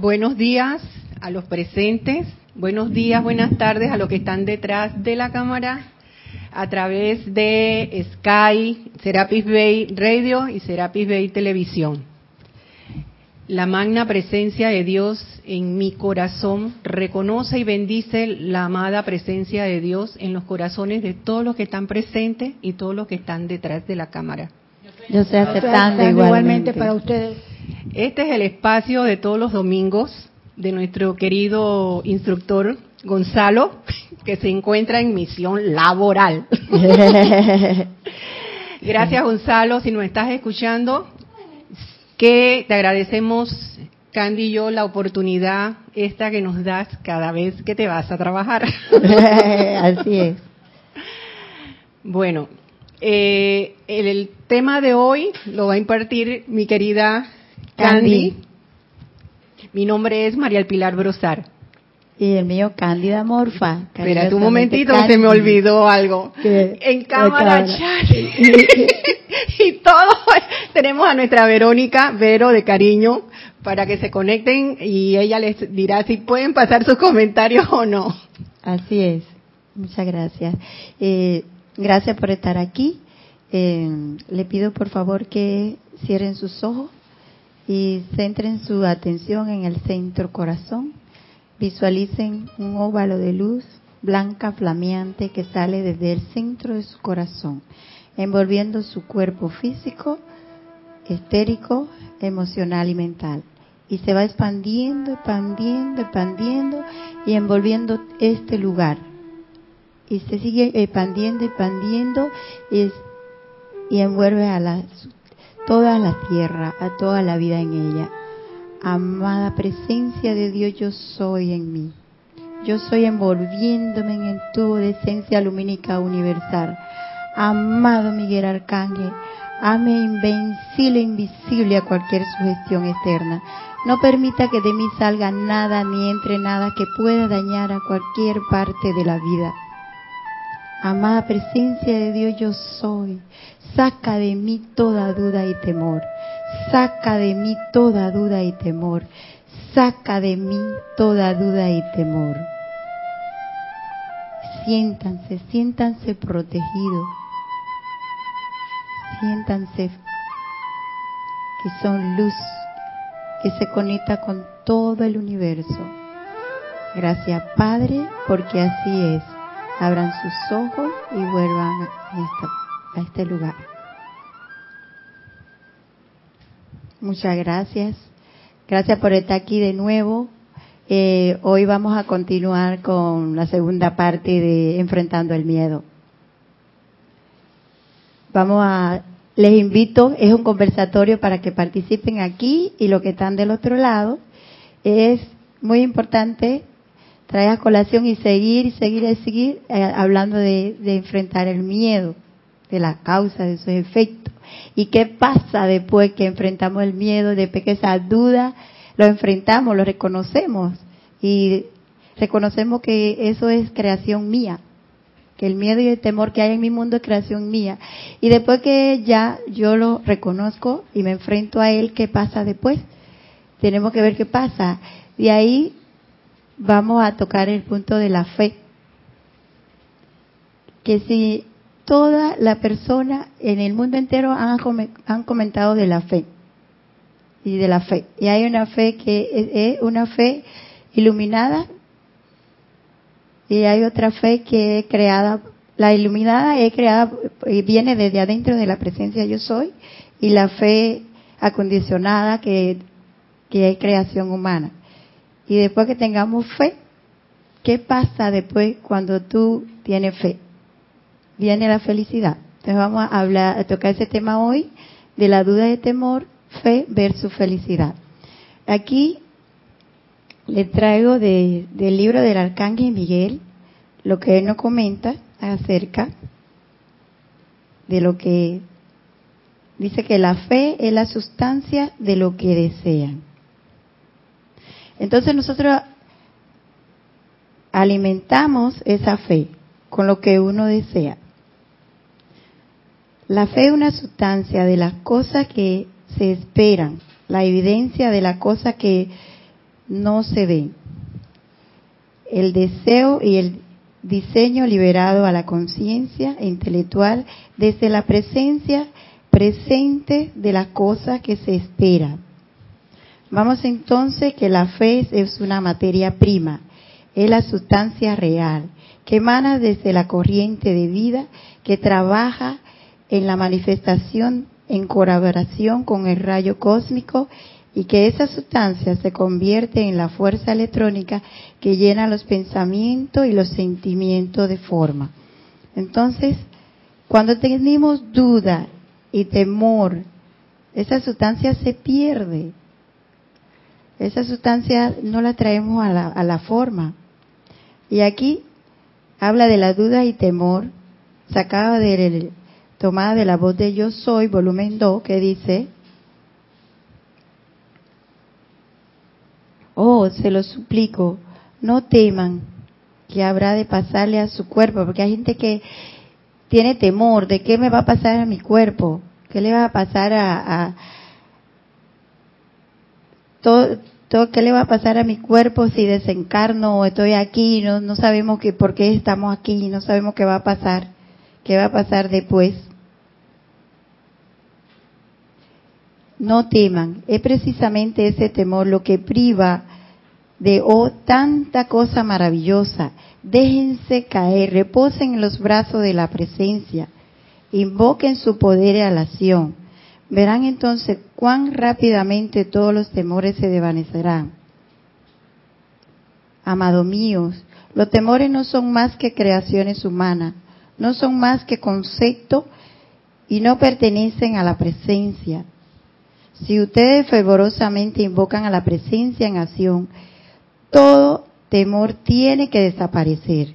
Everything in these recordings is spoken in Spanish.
Buenos días a los presentes, buenos días, buenas tardes a los que están detrás de la cámara a través de Sky, Serapis Bay Radio y Serapis Bay Televisión. La magna presencia de Dios en mi corazón reconoce y bendice la amada presencia de Dios en los corazones de todos los que están presentes y todos los que están detrás de la cámara. Yo estoy aceptando igualmente. para ustedes. Este es el espacio de todos los domingos de nuestro querido instructor Gonzalo, que se encuentra en misión laboral. Gracias Gonzalo, si nos estás escuchando, que te agradecemos, Candy y yo, la oportunidad esta que nos das cada vez que te vas a trabajar. Así es. Bueno, eh, el, tema de hoy lo va a impartir mi querida Candy. Mi nombre es María Pilar Brosar. Y el mío, Cándida Morfa. Espera un momentito, se me olvidó algo. En cámara, chat. y todos tenemos a nuestra Verónica, Vero de cariño, para que se conecten y ella les dirá si pueden pasar sus comentarios o no. Así es. Muchas gracias. Eh, gracias por estar aquí. Eh, le pido por favor que cierren sus ojos y centren su atención en el centro corazón. Visualicen un óvalo de luz blanca flameante que sale desde el centro de su corazón, envolviendo su cuerpo físico, estérico, emocional y mental. Y se va expandiendo, expandiendo, expandiendo y envolviendo este lugar. Y se sigue expandiendo, expandiendo y, envuelve a la toda la tierra, a toda la vida en ella. Amada presencia de Dios, yo soy en mí. Yo soy envolviéndome en de esencia lumínica universal. Amado Miguel Arcángel, ame invencible e invisible a cualquier sugestión externa. No permita que de mí salga nada ni entre nada que pueda dañar a cualquier parte de la vida. Amada presencia de Dios, yo soy. Saca de mí toda duda y temor. Saca de mí toda duda y temor. Saca de mí toda duda y temor. Siéntanse, siéntanse protegidos. Siéntanse que son luz que se conecta con todo el universo. Gracias Padre, porque así es. Abran sus ojos y vuelvan a este lugar. Muchas gracias. Gracias por estar aquí de nuevo. Eh, hoy vamos a continuar con la segunda parte de Enfrentando el Miedo. Vamos a, les invito, es un conversatorio para que participen aquí y los que están del otro lado. Es muy importante traer a colación y seguir, y seguir y seguir eh, hablando de enfrentar el miedo de la causa, de sus efectos. ¿Y qué pasa después que enfrentamos el miedo, después que esa duda lo enfrentamos, lo reconocemos y reconocemos que eso es creación mía, que el miedo y el temor que hay en mi mundo es creación mía. Y después que ya yo lo reconozco y me enfrento a él, ¿qué pasa después? Tenemos que ver qué pasa. Y ahí vamos a tocar el punto de la fe. Que si toda la persona en el mundo entero han, comentado de la fe y de la fe. Y hay una fe que es una fe iluminada y hay otra fe que es creada, la iluminada es creada, y viene desde adentro de la presencia yo soy y la fe acondicionada que, que es creación humana. Y después que tengamos fe, ¿qué pasa después cuando tú tienes fe? viene la felicidad. Entonces vamos a hablar, a tocar ese tema hoy de la duda de temor, fe versus felicidad. Aquí le traigo del libro del Arcángel Miguel lo que él nos comenta acerca de lo que dice que la fe es la sustancia de lo que desean. Entonces nosotros alimentamos esa fe con lo que uno desea. La fe es una sustancia de las cosas que se esperan, la evidencia de la cosa que no se ven. El deseo y el diseño liberado a la conciencia intelectual desde la presencia presente de las cosas que se espera. Vamos entonces que la fe es una materia prima, es la sustancia real, que emana desde la corriente de vida que trabaja en la manifestación en colaboración con el rayo cósmico y que esa sustancia se convierte en la fuerza electrónica que llena los pensamientos y los sentimientos de forma. Entonces, cuando tenemos duda y temor, esa sustancia se pierde. Esa sustancia no la traemos a la, a la forma. Y aquí habla de la duda y temor, sacada de tomada de la voz de Yo Soy, volumen 2, que dice, Oh, se lo suplico, no teman que habrá de pasarle a su cuerpo, porque hay gente que tiene temor de qué me va a pasar a mi cuerpo, qué le va a pasar a, todo, qué le va a pasar a mi cuerpo si desencarno o estoy aquí, no, no sabemos que por qué estamos aquí, no sabemos qué va a pasar, qué va a pasar después. no teman. Es precisamente ese temor lo que priva de oh tanta cosa maravillosa. Déjense caer, reposen en los brazos de la presencia, invoquen su poder y alación. Verán entonces cuán rápidamente todos los temores se desvanecerán. Amado míos, los temores no son más que creaciones humanas, no son más que conceptos y no pertenecen a la presencia. Si ustedes fervorosamente invocan a la presencia en acción, todo temor tiene que desaparecer,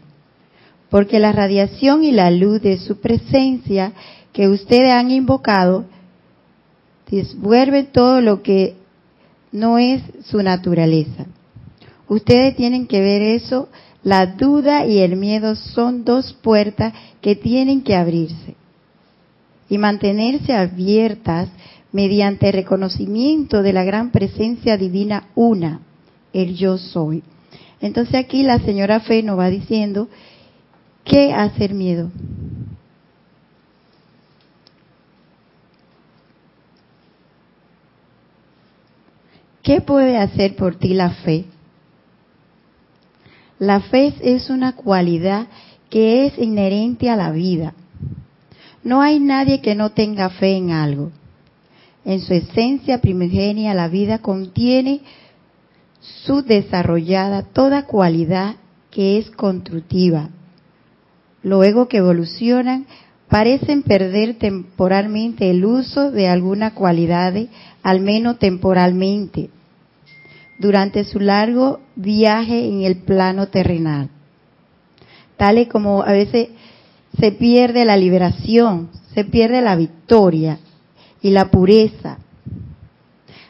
porque la radiación y la luz de su presencia que ustedes han invocado desvuelve todo lo que no es su naturaleza. Ustedes tienen que ver eso, la duda y el miedo son dos puertas que tienen que abrirse y mantenerse abiertas mediante reconocimiento de la gran presencia divina una, el yo soy. Entonces aquí la señora Fe nos va diciendo, ¿qué hacer miedo? ¿Qué puede hacer por ti la fe? La fe es una cualidad que es inherente a la vida. No hay nadie que no tenga fe en algo. En su esencia primigenia la vida contiene su desarrollada toda cualidad que es constructiva. Luego que evolucionan, parecen perder temporalmente el uso de alguna cualidad, al menos temporalmente, durante su largo viaje en el plano terrenal. Tales como a veces se pierde la liberación, se pierde la victoria, y la pureza.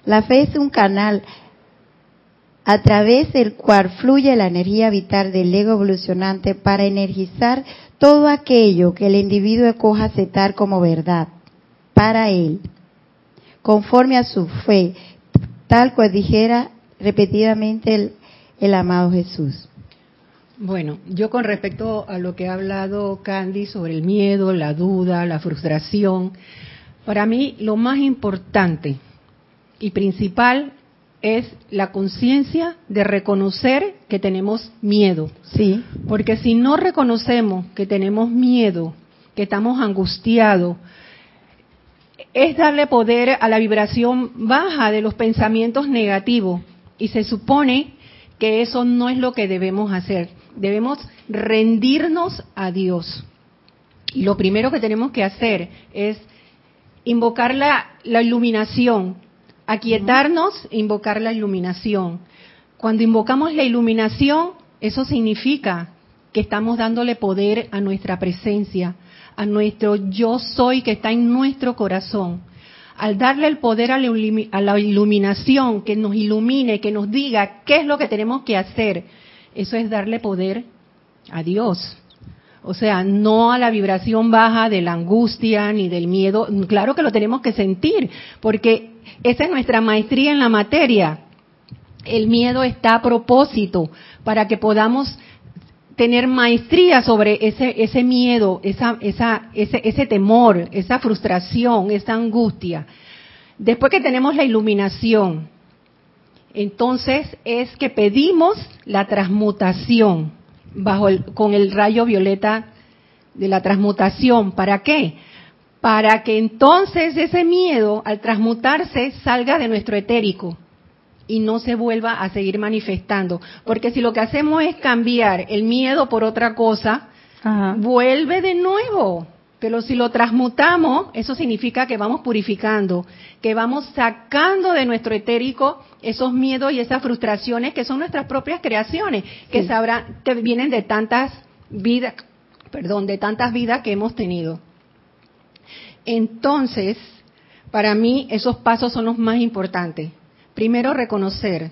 La fe es un canal a través del cual fluye la energía vital del ego evolucionante para energizar todo aquello que el individuo escoja aceptar como verdad para él, conforme a su fe, tal cual dijera repetidamente el, el amado Jesús. Bueno, yo con respecto a lo que ha hablado Candy sobre el miedo, la duda, la frustración, para mí lo más importante y principal es la conciencia de reconocer que tenemos miedo. Sí. Porque si no reconocemos que tenemos miedo, que estamos angustiados, es darle poder a la vibración baja de los pensamientos negativos. Y se supone que eso no es lo que debemos hacer. Debemos rendirnos a Dios. Y lo primero que tenemos que hacer es invocar la, iluminación, aquietarnos, invocar la iluminación. Cuando invocamos la iluminación, eso significa que estamos dándole poder a nuestra presencia, a nuestro yo soy que está en nuestro corazón. Al darle el poder a la iluminación, que nos ilumine, que nos diga qué es lo que tenemos que hacer, eso es darle poder a Dios. O sea, no a la vibración baja de la angustia ni del miedo. Claro que lo tenemos que sentir, porque esa es nuestra maestría en la materia. El miedo está a propósito para que podamos tener maestría sobre ese, ese miedo, esa, ese, ese temor, esa frustración, esa angustia. Después que tenemos la iluminación, entonces es que pedimos la transmutación bajo el, con el rayo violeta de la transmutación. ¿Para qué? Para que entonces ese miedo, al transmutarse, salga de nuestro etérico y no se vuelva a seguir manifestando. Porque si lo que hacemos es cambiar el miedo por otra cosa, vuelve de nuevo. Pero si lo transmutamos, eso significa que vamos purificando, que vamos sacando de nuestro etérico esos miedos y esas frustraciones que son nuestras propias creaciones, que sabrán, que vienen de tantas vidas, perdón, de tantas vidas que hemos tenido. Entonces, para mí esos pasos son los más importantes. Primero, reconocer.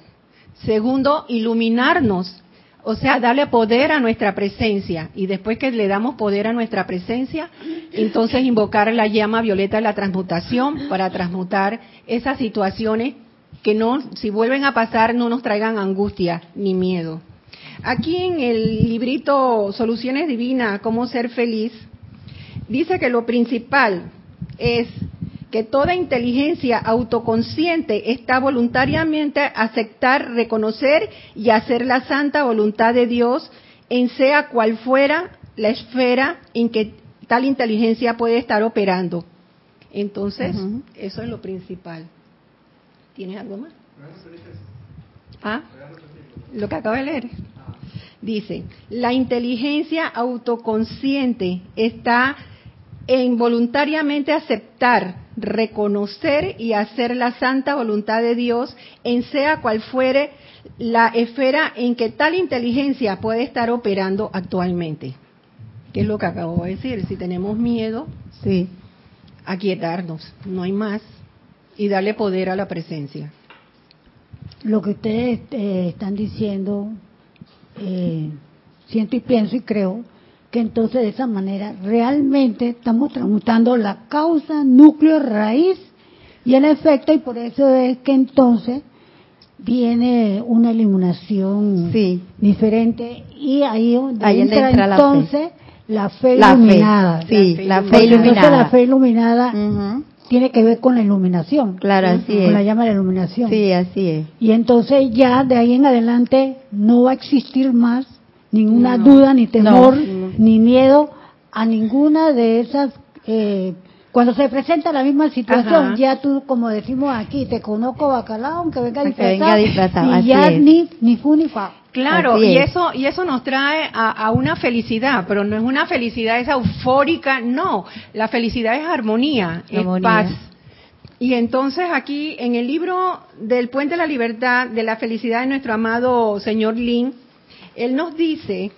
Segundo, iluminarnos. O sea, darle poder a nuestra presencia. Y después que le damos poder a nuestra presencia, entonces invocar la llama violeta de la transmutación para transmutar esas situaciones que no, si vuelven a pasar, no nos traigan angustia ni miedo. Aquí en el librito Soluciones Divinas, cómo ser feliz, dice que lo principal es que toda inteligencia autoconsciente está voluntariamente a aceptar, reconocer y hacer la santa voluntad de Dios en sea cual fuera la esfera en que tal inteligencia puede estar operando. Entonces, eso es lo principal. ¿Tienes algo más? Ah, lo que acabo de leer. Dice, la inteligencia autoconsciente está en voluntariamente aceptar, reconocer y hacer la santa voluntad de Dios en sea cual fuere la esfera en que tal inteligencia puede estar operando actualmente. ¿Qué es lo que acabo de decir? Si tenemos miedo, sí, aquietarnos, no hay más, y darle poder a la presencia. Lo que ustedes eh, están diciendo, eh, siento y pienso y creo, que entonces de esa manera realmente estamos transmutando la causa, núcleo, raíz y el efecto y por eso es que entonces viene una iluminación diferente y ahí, entra, entonces la fe, iluminada. sí, la fe iluminada. Entonces la fe iluminada tiene que ver con la iluminación. Claro, así es. La llama de la iluminación. Sí, así es. Y entonces ya de ahí en adelante no va a existir más ninguna duda, ni temor, ni miedo a ninguna de esas. Eh, cuando se presenta la misma situación, ya tú, como decimos aquí, te conozco bacalao, aunque venga disfrazado, y ya ni, ni fu ni fa. Claro, y eso, y eso nos trae a, una felicidad, pero no es una felicidad esa eufórica, no. La felicidad es armonía, es paz. Y entonces aquí en el libro del Puente de la Libertad, de la felicidad de nuestro amado señor Lin, él nos dice,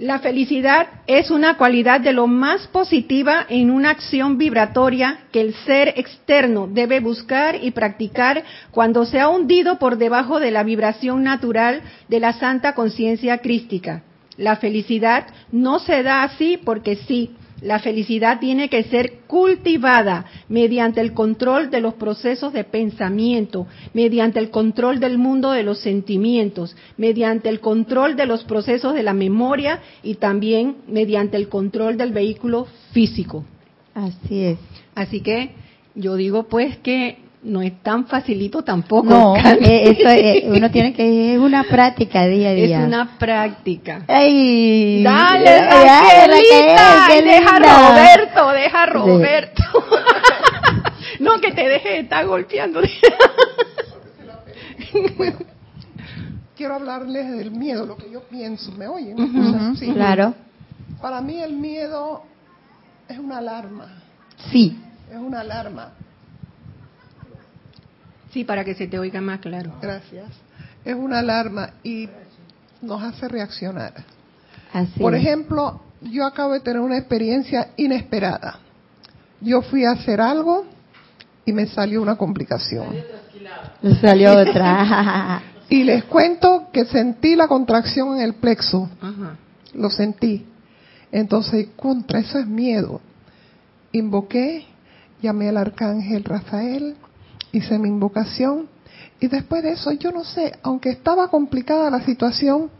la felicidad es una cualidad de lo más positiva en una acción vibratoria que el ser externo debe buscar y practicar cuando se ha hundido por debajo de la vibración natural de la santa conciencia crística. La felicidad no se da así porque sí, la felicidad tiene que ser cultivada mediante el control de los procesos de pensamiento, mediante el control del mundo de los sentimientos, mediante el control de los procesos de la memoria y también mediante el control del vehículo físico. Así es. Así que yo digo pues que no es tan facilito tampoco. No, eh, eso eh, uno tiene que es una práctica día a día. Es una práctica. Ay, Dale, Raquelita, deja a Roberto, deja a Roberto. no que te deje de estar golpeando. quiero hablarles del miedo, lo que yo pienso, ¿me oyen? Claro. Para mí el miedo es una alarma. Sí. Es una alarma Sí, para que se te oiga más claro. Gracias. Es una alarma y nos hace reaccionar. Por ejemplo, yo acabo de tener una experiencia inesperada. Yo fui a hacer algo y me salió una complicación. Me salió otra. y les cuento que sentí la contracción en el plexo. Lo sentí. Entonces, contra eso es miedo. Invoqué, llamé al arcángel Rafael hice mi invocación Y después de eso, yo no sé, aunque estaba complicada la situación,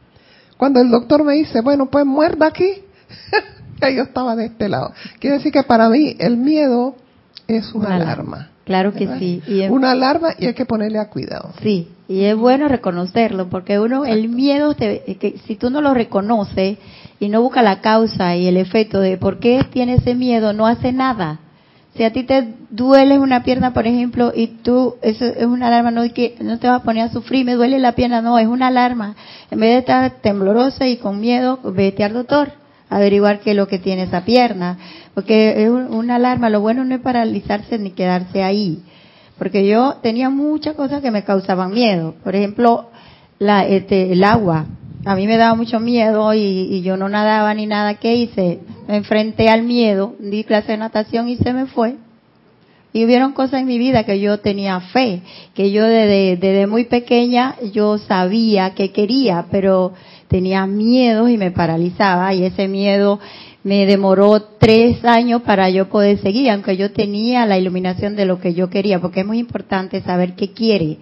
cuando el doctor me dice, bueno, pues muerda aquí, yo estaba de este lado. Quiere decir que para mí el miedo es una, alarma. Claro que sí. Y Una alarma y hay que ponerle a cuidado. Sí, y es bueno reconocerlo, porque uno, el miedo, que si tú no lo reconoces y no busca la causa y el efecto de por qué tiene ese miedo, no hace nada. Si a ti te duele una pierna, por ejemplo, y tú, eso es una alarma, no, no te vas a poner a sufrir, me duele la pierna, no, es una alarma. En vez de estar temblorosa y con miedo, vete al doctor, averiguar qué es lo que tiene esa pierna. Porque es una alarma, lo bueno no es paralizarse ni quedarse ahí. Porque yo tenía muchas cosas que me causaban miedo. Por ejemplo, la, este, el agua. A mí me daba mucho miedo y, yo no nadaba ni nada. ¿Qué hice? me enfrenté al miedo, di clase de natación y se me fue. Y hubieron cosas en mi vida que yo tenía fe, que yo desde, muy pequeña yo sabía que quería, pero tenía miedo y me paralizaba y ese miedo me demoró tres años para yo poder seguir, aunque yo tenía la iluminación de lo que yo quería, porque es muy importante saber qué quiere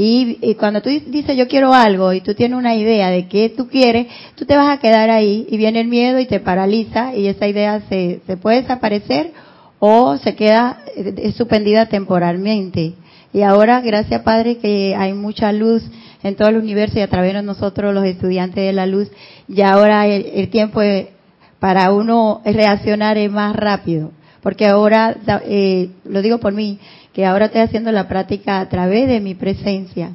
y, cuando tú dices yo quiero algo y tú tienes una idea de qué tú quieres, tú te vas a quedar ahí y viene el miedo y te paraliza y esa idea se, se puede desaparecer o se queda eh, suspendida temporalmente. Y ahora, gracias Padre, que hay mucha luz en todo el universo y a través de nosotros los estudiantes de la luz, ya ahora el, tiempo para uno reaccionar es más rápido. Porque ahora, eh, lo digo por mí, que ahora estoy haciendo la práctica a través de mi presencia,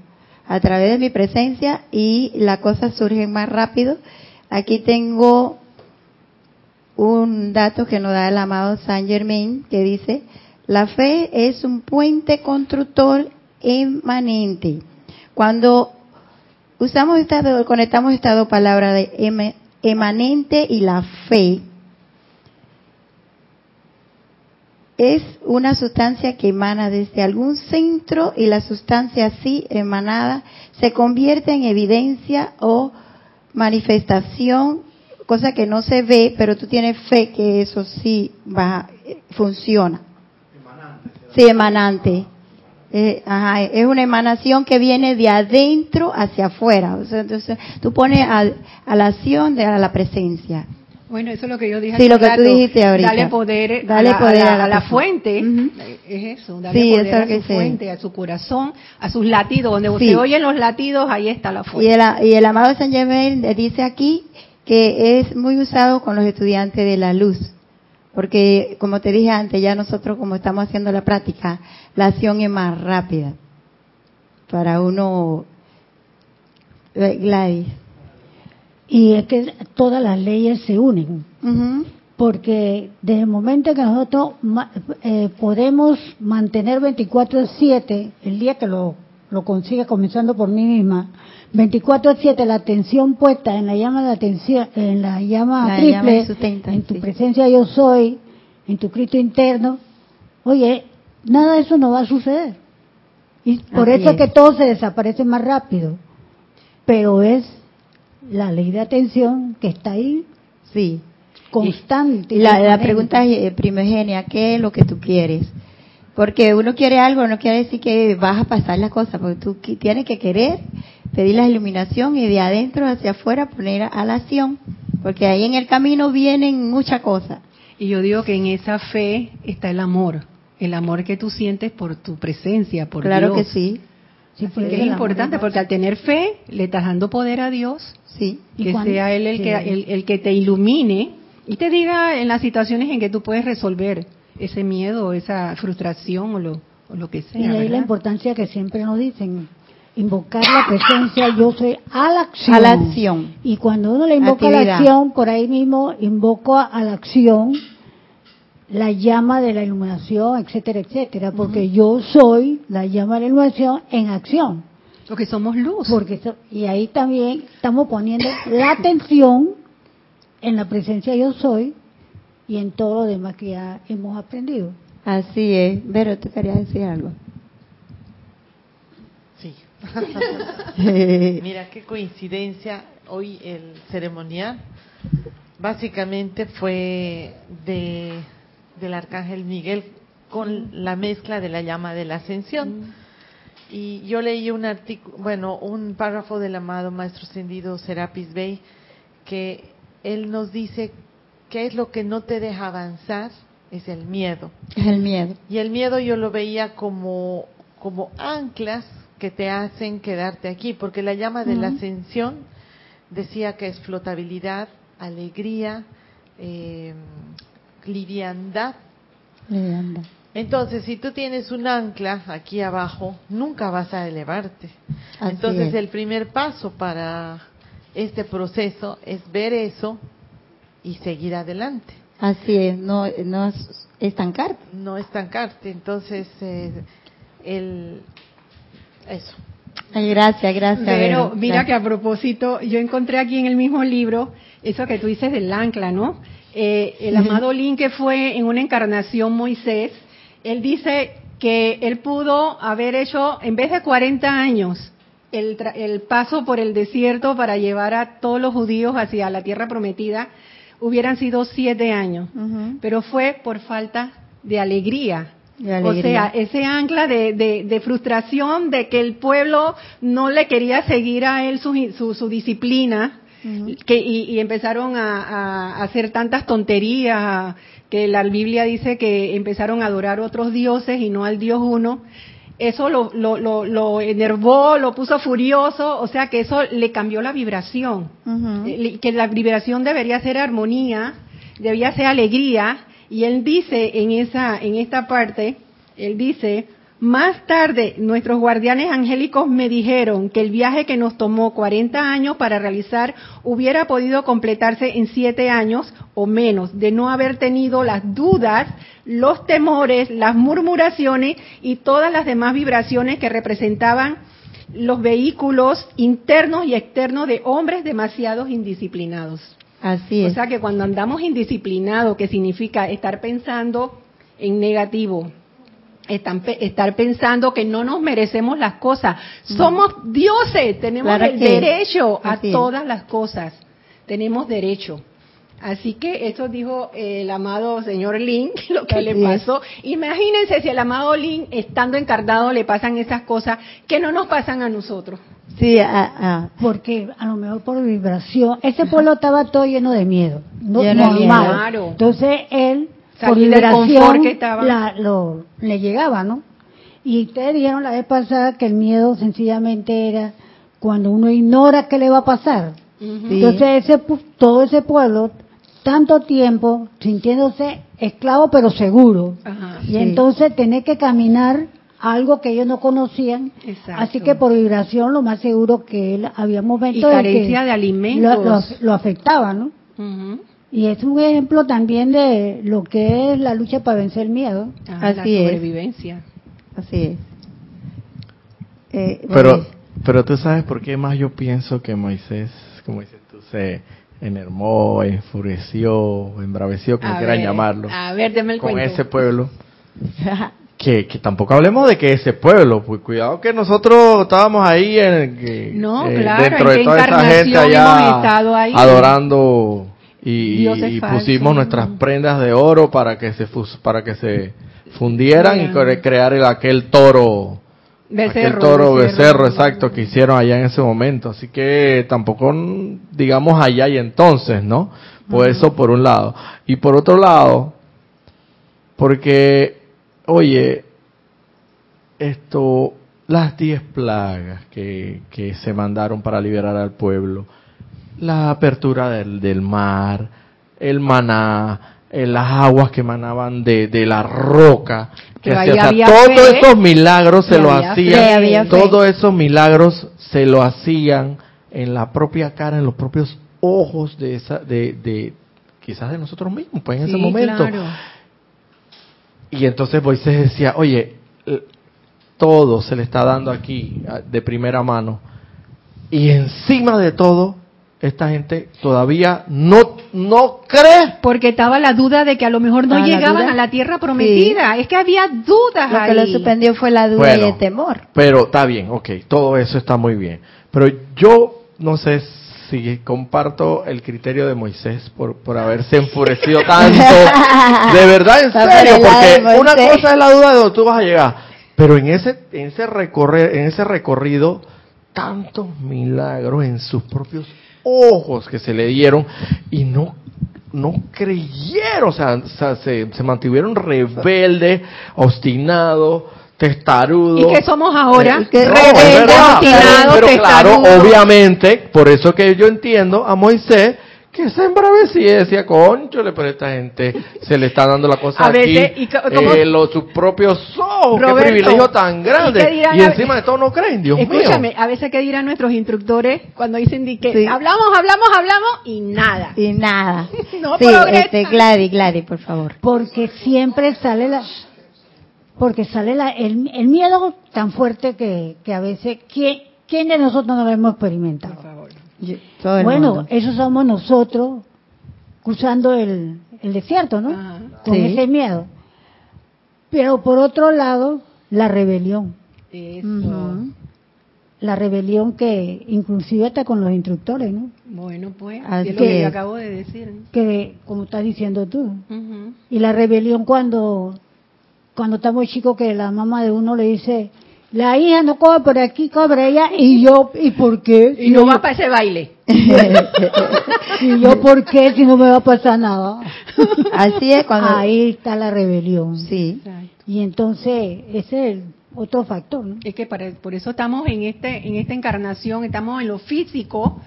a través de mi presencia y las cosas surgen más rápido. Aquí tengo un dato que nos da el amado Saint Germain que dice, la fe es un puente constructor emanente. Cuando usamos esta, conectamos estas dos palabras de emanente y la fe, es una sustancia que emana desde algún centro y la sustancia así emanada se convierte en evidencia o manifestación, cosa que no se ve, pero tú tienes fe que eso sí va, funciona. Sí, emanante. Eh, es una emanación que viene de adentro hacia afuera. entonces, tú pones a, a la acción de a la presencia. Bueno, eso es lo que yo dije. Sí, lo que tú dijiste ahorita. Dale poder, a, la, poder a, la, fuente. Es eso, darle poder a su fuente, a su corazón, a sus latidos. Donde se oyen los latidos, ahí está la fuente. Y el, y el amado San Germain dice aquí que es muy usado con los estudiantes de la luz. Porque, como te dije antes, ya nosotros como estamos haciendo la práctica, la acción es más rápida. Para uno, eh, Gladys. Y es que todas las leyes se unen. Porque desde el momento que nosotros eh, podemos mantener 24-7, el día que lo, lo consiga, comenzando por mí misma, 24-7 la atención puesta en la llama de atención, en la llama triple, en tu presencia yo soy, en tu Cristo interno, oye, nada de eso no va a suceder. Y por eso es que todo se desaparece más rápido. Pero es la ley de atención que está ahí. Sí. Constante. La, la pregunta eh, primigenia, ¿qué es lo que tú quieres? Porque uno quiere algo, no quiere decir que vas a pasar las cosas, porque tú tienes que querer pedir la iluminación y de adentro hacia afuera poner a la acción, porque ahí en el camino vienen muchas cosas. Y yo digo que en esa fe está el amor, el amor que tú sientes por tu presencia, por claro Dios. Claro que sí. Sí, porque es importante, porque al tener fe le estás dando poder a Dios, sí, que sea Él el, que, el, que te ilumine y te diga en las situaciones en que tú puedes resolver ese miedo, esa frustración o lo, lo que sea. Y ahí la importancia que siempre nos dicen, invocar la presencia yo soy a la acción. A la acción. Y cuando uno le invoca a la acción, por ahí mismo invoco a la acción la llama de la iluminación, etcétera, etcétera, porque yo soy la llama de la iluminación en acción. Porque somos luz. Porque y ahí también estamos poniendo la atención en la presencia yo soy y en todo lo demás que ya hemos aprendido. Así es. Pero tú querías decir algo. Sí. Mira qué coincidencia. Hoy el ceremonial básicamente fue de del arcángel Miguel con la mezcla de la llama de la ascensión. Y yo leí un artículo, bueno, un párrafo del amado Maestro Ascendido Serapis Bey, que él nos dice qué es lo que no te deja avanzar, es el miedo. Es el miedo. Y el miedo yo lo veía como, como anclas que te hacen quedarte aquí, porque la llama de la ascensión decía que es flotabilidad, alegría, eh, liviandad. Entonces, si tú tienes un ancla aquí abajo, nunca vas a elevarte. Entonces, el primer paso para este proceso es ver eso y seguir adelante. Así es, no, no estancarte. No estancarte. Entonces, eh, el, eso. Ay, gracias, gracias. Pero mira que a propósito, yo encontré aquí en el mismo libro eso que tú dices del ancla, ¿no? Eh, el amado Lin que fue en una encarnación Moisés, él dice que él pudo haber hecho, en vez de 40 años, el, el paso por el desierto para llevar a todos los judíos hacia la tierra prometida, hubieran sido siete años, pero fue por falta de alegría. O sea, ese ancla de, de, frustración de que el pueblo no le quería seguir a él su, su, disciplina, que, y, empezaron a, hacer tantas tonterías, que la Biblia dice que empezaron a adorar otros dioses y no al Dios uno. Eso lo, lo, lo, enervó, lo puso furioso, o sea que eso le cambió la vibración, que la vibración debería ser armonía, debía ser alegría, y él dice en esa, en esta parte, él dice, más tarde, nuestros guardianes angélicos me dijeron que el viaje que nos tomó 40 años para realizar hubiera podido completarse en 7 años o menos, de no haber tenido las dudas, los temores, las murmuraciones y todas las demás vibraciones que representaban los vehículos internos y externos de hombres demasiados indisciplinados. Así es. O sea que cuando andamos indisciplinados, que significa estar pensando en negativo, estar pensando que no nos merecemos las cosas. Somos dioses, tenemos el derecho a todas las cosas. Tenemos derecho. Así que eso dijo el amado señor Lin, lo que le pasó. Imagínense si el amado Lin, estando encarnado, le pasan esas cosas que no nos pasan a nosotros. Sí, porque a lo mejor por vibración, ese pueblo estaba todo lleno de miedo, no, normal. Entonces él por liberación que estaba. lo, le llegaba, ¿no? Y ustedes dijeron la vez pasada que el miedo sencillamente era cuando uno ignora qué le va a pasar. Entonces ese todo ese pueblo tanto tiempo sintiéndose esclavo pero seguro. y entonces tener que caminar algo que ellos no conocían. Así que por vibración lo más seguro que él había momentos y carencia de, de alimentos lo, afectaba, ¿no? Y es un ejemplo también de lo que es la lucha para vencer el miedo. Ah, Así la sobrevivencia. Así es. Eh, pero, pero tú sabes por qué más yo pienso que Moisés, como dices tú, se enermó, enfureció, embraveció, como quieran llamarlo. A ver, el con ese pueblo. que, que tampoco hablemos de que ese pueblo, pues cuidado que nosotros estábamos ahí en que, no, eh, claro, dentro de toda esa gente allá adorando y, pusimos nuestras prendas de oro para que se para que se fundieran y crear el, aquel toro aquel toro becerro, exacto que hicieron allá en ese momento. Así que tampoco digamos allá y entonces no pues eso por un lado. Y por otro lado porque oye esto las diez plagas que, que se mandaron para liberar al pueblo la apertura del, del mar, el maná, eh, las aguas que emanaban de, de la roca, que todos esos milagros se lo hacían, todos esos milagros se lo hacían en la propia cara, en los propios ojos de esa, de, de quizás de nosotros mismos, pues en ese momento. Y entonces Moisés decía, oye, todo se le está dando aquí de primera mano. Y encima de todo, esta gente todavía no no cree. Porque estaba la duda de que a lo mejor no llegaban a la tierra prometida. Es que había dudas lo que lo suspendió fue la duda y el temor. Pero está bien, ok, todo eso está muy bien. Pero yo no sé si comparto el criterio de Moisés por, por haberse enfurecido tanto. de verdad, en serio, porque una cosa es la duda de dónde tú vas a llegar. Pero en ese, en ese, recorrer, en ese recorrido, tantos milagros en sus propios ojos que se le dieron y no no creyeron, o sea, se, se, mantuvieron rebeldes, obstinados, testarudos. ¿Y qué somos ahora? rebeldes, obstinados, Pero claro, obviamente, por eso que yo entiendo a Moisés que se embravecía decía, concho, pero esta gente se le está dando la cosa a aquí, veces, y eh, los, sus propios ojos, qué privilegio tan grande, y, encima de todo no creen, Dios mío. Escúchame, a veces qué dirán nuestros instructores cuando dicen que hablamos, hablamos, hablamos y nada. Y nada. no sí, este, Gladys, Gladys, por favor. Porque siempre sale la... Porque sale la, el, el miedo tan fuerte que, que a veces, ¿quién, ¿quién de nosotros no lo hemos experimentado? Bueno, eso somos nosotros cruzando el, desierto, ¿no? Con ese miedo. Pero por otro lado, la rebelión. La rebelión que inclusive está con los instructores, ¿no? Bueno, pues, Así es lo que, acabo de decir. Que, como estás diciendo tú. Y la rebelión cuando, cuando estamos chicos que la mamá de uno le dice, la hija no cobra por aquí, cobra ella, y yo, ¿y por qué? Y no va para ese baile. y yo, ¿por qué? Si no me va a pasar nada. Así es cuando... Ahí está la rebelión. Sí. Y entonces, ese es el otro factor, ¿no? Es que por eso estamos en este en esta encarnación, estamos en lo físico,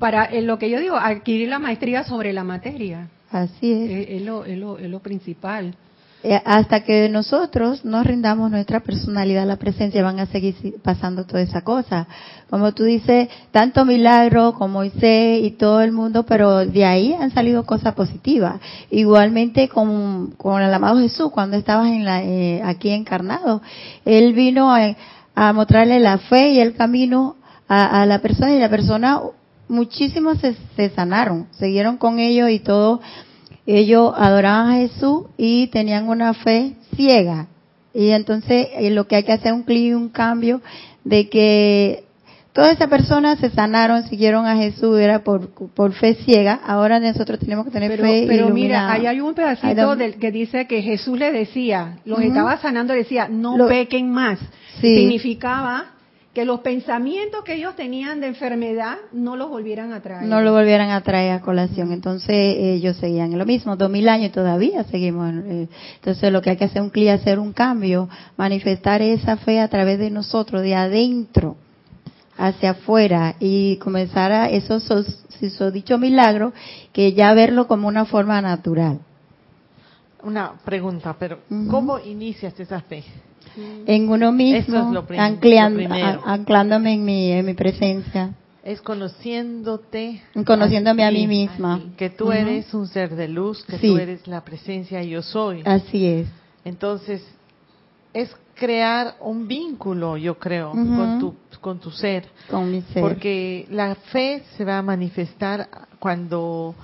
para en lo que yo digo, adquirir la maestría sobre la materia. Así es. Es, lo, es, lo, es lo principal. Eh, hasta que nosotros nos rindamos nuestra personalidad a la presencia, van a seguir pasando toda esa cosa. Como tú dices, tanto milagro como Moisés y todo el mundo, pero de ahí han salido cosas positivas. Igualmente con, el amado Jesús, cuando estaba en la, eh, aquí encarnado, él vino a, mostrarle la fe y el camino a, la persona y la persona muchísimos se, se sanaron, siguieron con ellos y todo ellos adoraban a Jesús y tenían una fe ciega. Y entonces eh, lo que hay que hacer es un clic, un cambio de que todas esas personas se sanaron, siguieron a Jesús, era por, por fe ciega. Ahora nosotros tenemos que tener fe Pero mira, ahí hay un pedacito del que dice que Jesús le decía, los estaba sanando, decía, no pequen más. Significaba que los pensamientos que ellos tenían de enfermedad no los volvieran a traer. No lo volvieran a traer a colación. Entonces ellos seguían en lo mismo, dos mil años y todavía seguimos. Eh, entonces lo que hay que hacer un clic, hacer un cambio, manifestar esa fe a través de nosotros, de adentro hacia afuera y comenzar a esos, esos dicho milagro, que ya verlo como una forma natural. Una pregunta, pero ¿cómo inicias esa fe? En uno mismo, anclándome en mi, en mi presencia. Es conociéndote. Conociéndome a, mí misma. Que tú eres un ser de luz, que tú eres la presencia yo soy. Así es. Entonces, es crear un vínculo, yo creo, con, tu, con tu ser. Con mi ser. Porque la fe se va a manifestar cuando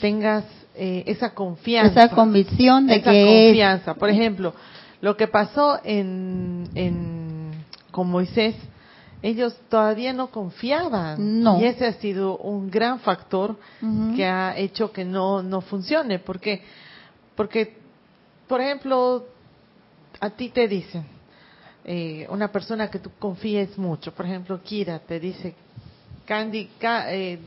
tengas eh, esa confianza. Esa convicción de esa que confianza. Por ejemplo, lo que pasó en, con Moisés, ellos todavía no confiaban. No. Y ese ha sido un gran factor que ha hecho que no, no funcione. Porque, porque, por ejemplo, a ti te dicen, eh, una persona que tú confíes mucho, por ejemplo, Kira, te dice, Candy, eh,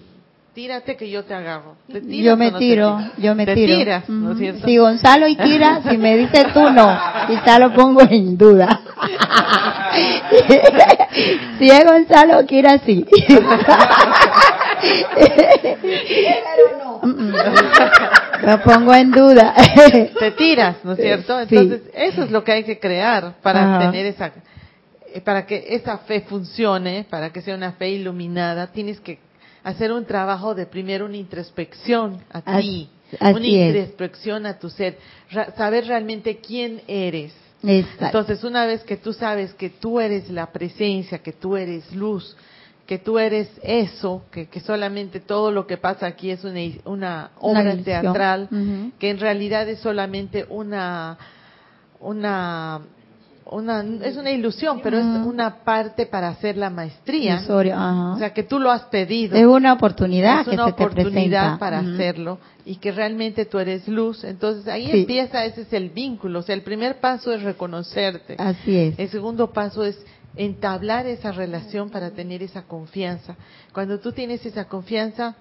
tírate que yo te agarro. yo me tiro, yo me te tiro. Tiras, ¿no es cierto? Si Gonzalo y Kira, si me dice tú no, quizá lo pongo en duda. si es Gonzalo Kira, sí. Lo pongo en duda. Te tiras, ¿no es cierto? Entonces, eso es lo que hay que crear para tener esa eh, para que esa fe funcione, para que sea una fe iluminada, tienes que hacer un trabajo de primero una introspección a ti, una introspección a tu ser, saber realmente quién eres. Entonces, una vez que tú sabes que tú eres la presencia, que tú eres luz, que tú eres eso, que, solamente todo lo que pasa aquí es una, una obra teatral, que en realidad es solamente una, una una, es una ilusión, pero es una parte para hacer la maestría. O sea, que tú lo has pedido. Es una oportunidad es una oportunidad para hacerlo y que realmente tú eres luz. Entonces ahí empieza, ese es el vínculo. O sea, el primer paso es reconocerte. Así es. El segundo paso es entablar esa relación para tener esa confianza. Cuando tú tienes esa confianza,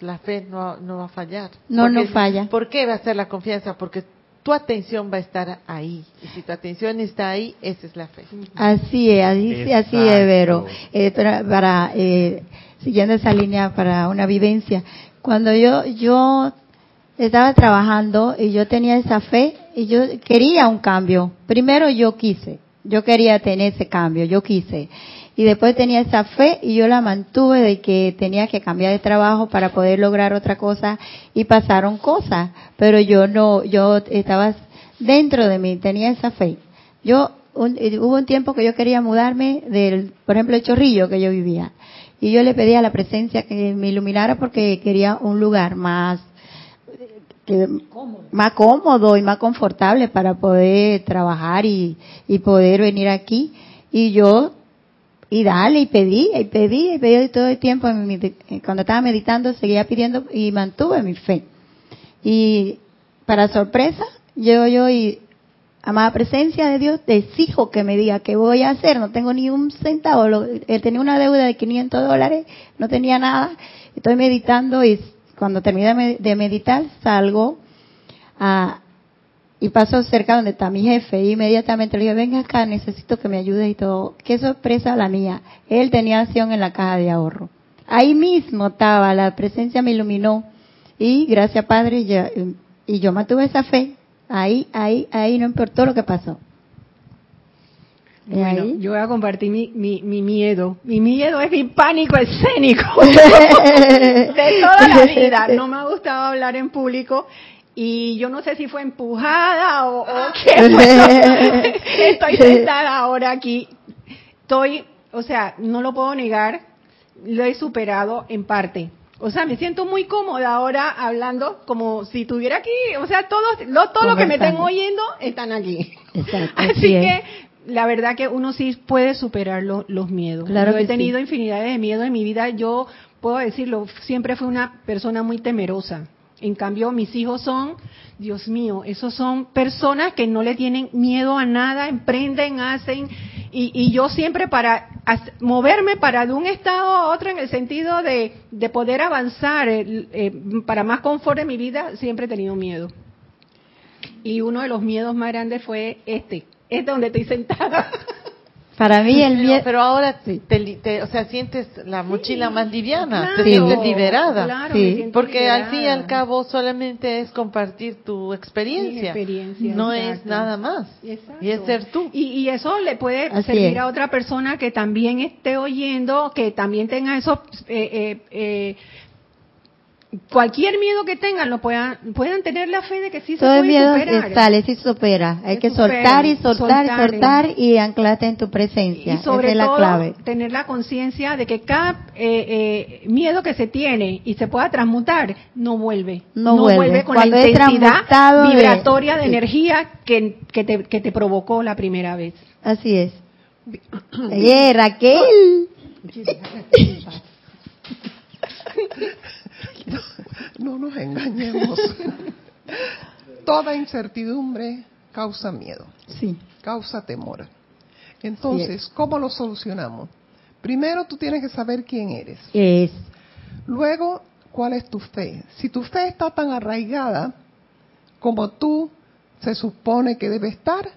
la fe no, no va a fallar. No, no falla. ¿Por qué va a ser la confianza? Porque tu atención va a estar ahí. Y si tu atención está ahí, esa es la fe. Así es, así, así es, Vero. Eh, para, eh, siguiendo esa línea para una vivencia, cuando yo, yo estaba trabajando y yo tenía esa fe y yo quería un cambio. Primero yo quise, yo quería tener ese cambio, yo quise. Y después tenía esa fe y yo la mantuve de que tenía que cambiar de trabajo para poder lograr otra cosa y pasaron cosas, pero yo no, yo estaba dentro de mí, tenía esa fe. Yo, eh, hubo un tiempo que yo quería mudarme del, por ejemplo, el chorrillo que yo vivía. Y yo le pedía a la presencia que me iluminara porque quería un lugar más más cómodo y más confortable para poder trabajar y, y poder venir aquí. Y yo, y dale, y pedí, y pedí, y pedí todo el tiempo, cuando estaba meditando, seguía pidiendo y mantuve mi fe. Y para sorpresa, yo, yo y amada presencia de Dios, te exijo que me diga qué voy a hacer, no tengo ni un centavo, eh, tenía una deuda de 500 dólares, no tenía nada, estoy meditando y cuando terminé de meditar salgo a, y paso cerca donde está mi jefe y inmediatamente le digo, venga acá, necesito que me ayude y todo. Qué sorpresa la mía. Él tenía acción en la caja de ahorro. Ahí mismo estaba, la presencia me iluminó y gracias Padre y yo mantuve esa fe. Ahí, ahí, ahí no importó lo que pasó. Bueno, yo voy a compartir mi, mi, mi, miedo. Mi miedo es mi pánico escénico de toda la vida. No me ha gustado hablar en público y yo no sé si fue empujada o, o qué fue. Estoy sentada ahora aquí. Estoy, o sea, no lo puedo negar, lo he superado en parte. O sea, me siento muy cómoda ahora hablando como si estuviera aquí. O sea, todos, lo, todo lo que me estén oyendo están aquí. Así que la verdad que uno sí puede superar los miedos. Claro Yo he tenido infinidades de miedos en mi vida. Yo puedo decirlo, siempre fui una persona muy temerosa. En cambio, mis hijos son, Dios mío, esos son personas que no le tienen miedo a nada, emprenden, hacen, y, yo siempre para moverme para de un estado a otro en el sentido de, poder avanzar eh, para más confort en mi vida, siempre he tenido miedo. Y uno de los miedos más grandes fue este, es donde estoy sentada. Para mí el miedo... Pero, ahora, te, o sea, sientes la mochila más liviana, te sientes liberada. Claro, sí. Porque al fin y al cabo solamente es compartir tu experiencia. no es nada más. Y es ser tú. Y, eso le puede servir a otra persona que también esté oyendo, que también tenga esos eh, eh, eh cualquier miedo que tengan lo puedan puedan tener la fe de que sí se puede miedo superar. sale, sí supera. Hay que soltar y soltar, y soltar y anclarte en tu presencia. Y sobre la clave. tener la conciencia de que cada eh, eh, miedo que se tiene y se pueda transmutar no vuelve. No, vuelve. con la intensidad vibratoria de, energía que, que, te, que te provocó la primera vez. Así es. Eh, Raquel. No, nos engañemos. Toda incertidumbre causa miedo. Sí. Causa temor. Entonces, ¿cómo lo solucionamos? Primero tú tienes que saber quién eres. Es. Luego, ¿cuál es tu fe? Si tu fe está tan arraigada como tú se supone que debe estar,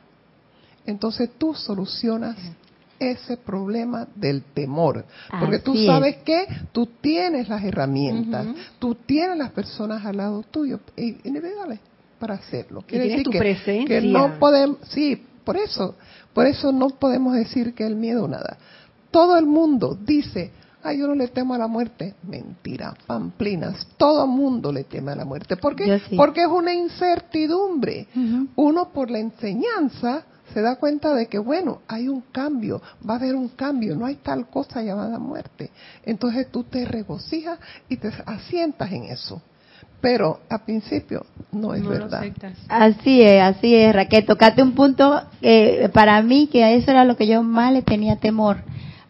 entonces tú solucionas ese problema del temor. Porque tú sabes que tú tienes las herramientas, tú tienes las personas al lado tuyo, individuales, para hacerlo. Quiere decir tu que, presencia. que no podemos, sí, por eso, por eso no podemos decir que el miedo nada. Todo el mundo dice, ay, yo no le temo a la muerte. Mentira, pamplinas. Todo el mundo le teme a la muerte. ¿Por qué? Porque es una incertidumbre. Uno por la enseñanza se da cuenta de que, bueno, hay un cambio, va a haber un cambio, no hay tal cosa llamada muerte. Entonces tú te regocijas y te asientas en eso. pero a principio no es verdad. Así es, así es, Raquel. Tocaste un punto eh, para mí que eso era lo que yo más le tenía temor,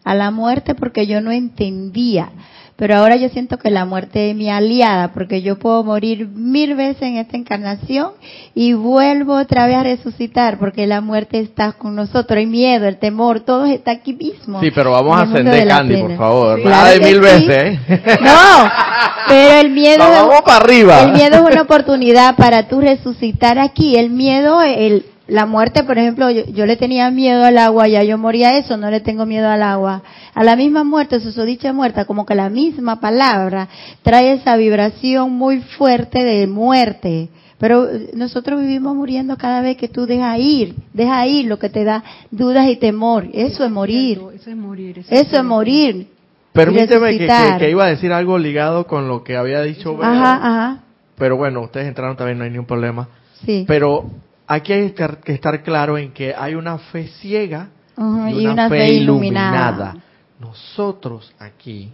a la muerte porque yo no entendía pero ahora yo siento que la muerte es mi aliada, porque yo puedo morir mil veces en esta encarnación y vuelvo otra vez a resucitar, porque la muerte está con nosotros, el miedo, el temor, todo está aquí mismo. Sí, pero vamos a ascender, Candy, por favor. Nada de mil veces, ¿eh? No, pero el miedo... vamos para arriba. El miedo es una oportunidad para tú resucitar aquí. El miedo, el, la muerte, por ejemplo, yo, le tenía miedo al agua, ya yo moría eso, no le tengo miedo al agua. A la misma muerte, dicha muerta, como que la misma palabra trae esa vibración muy fuerte de muerte. Pero nosotros vivimos muriendo cada vez que tú dejas ir, dejas ir lo que te da dudas y temor. Eso es morir. Eso es morir. Eso, es morir. Permíteme que, iba a decir algo ligado con lo que había dicho. Ajá, ajá. Pero bueno, ustedes entraron también, no hay ningún problema. Sí. Pero aquí hay que estar claro en que hay una fe ciega y, una fe, iluminada. Nosotros aquí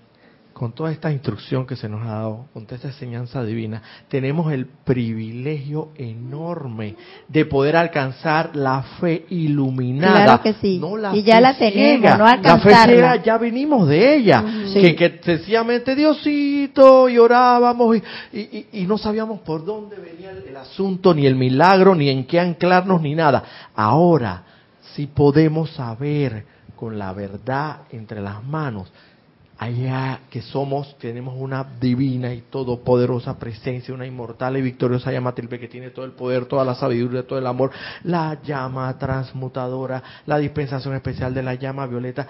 con toda esta instrucción que se nos ha dado, con toda esta enseñanza divina, tenemos el privilegio enorme de poder alcanzar la fe iluminada. Claro que sí. y ya la tenemos, no La fe ciega ya venimos de ella. que, que, sencillamente Diosito y orábamos y, y, no sabíamos por dónde venía el, el asunto, ni el milagro, ni en qué anclarnos, ni nada. Ahora sí podemos saber con la verdad entre las manos allá que somos, tenemos una divina y todopoderosa presencia, una inmortal y victoriosa llama triple que tiene todo el poder, toda la sabiduría, todo el amor, la llama transmutadora, la dispensación especial de la llama violeta.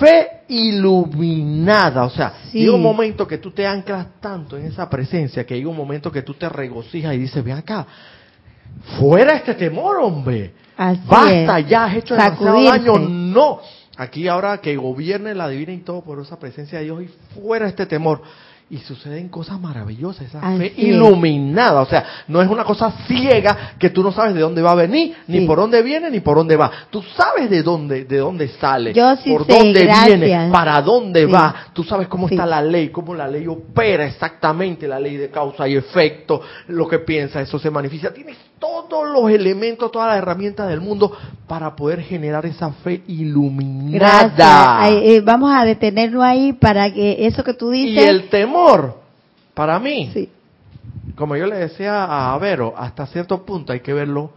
Fe iluminada, o sea, llega un momento que tú te anclas tanto en esa presencia que llega un momento que tú te regocijas y dices, ven acá, fuera este temor, hombre. Basta, ya has hecho demasiado daño. No, Aquí ahora que gobierne la divina y todo por esa presencia de Dios y fuera este temor. Y suceden cosas maravillosas, esa fe iluminada, o sea, no es una cosa ciega que tú no sabes de dónde va a venir, ni por dónde viene, ni por dónde va. Tú sabes de dónde, de dónde sale, por dónde viene, para dónde va. Tú sabes cómo está la ley, cómo la ley opera exactamente, la ley de causa y efecto, lo que piensa, eso se manifiesta. Tienes todos los elementos, todas las herramientas del mundo para poder generar esa fe iluminada. Gracias. Eh, vamos a detenerlo ahí para que eso que tú dices. Y el temor para mí, como yo le decía a Vero, hasta cierto punto hay que verlo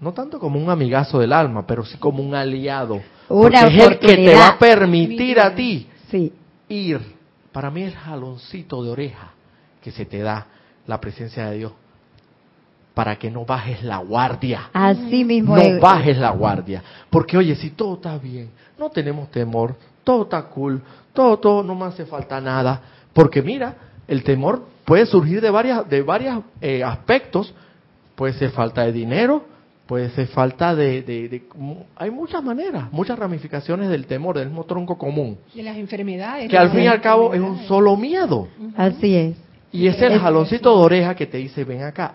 no tanto como un amigazo del alma, pero sí como un aliado. Una porque es el que te va a permitir a ti ir. Para mí el jaloncito de oreja que se te da la presencia de Dios para que no bajes la guardia. Así mismo. No bajes la guardia. Porque oye, si todo está bien, no tenemos temor, todo está cool, todo, todo, no me hace falta nada. Porque mira, el temor puede surgir de varias, de varios eh, aspectos. Puede ser falta de dinero, puede ser falta de, Hay muchas maneras, muchas ramificaciones del temor, del mismo tronco común. De las enfermedades. Que al fin y al cabo es un solo miedo. Así es. Y es el jaloncito de oreja que te dice, ven acá,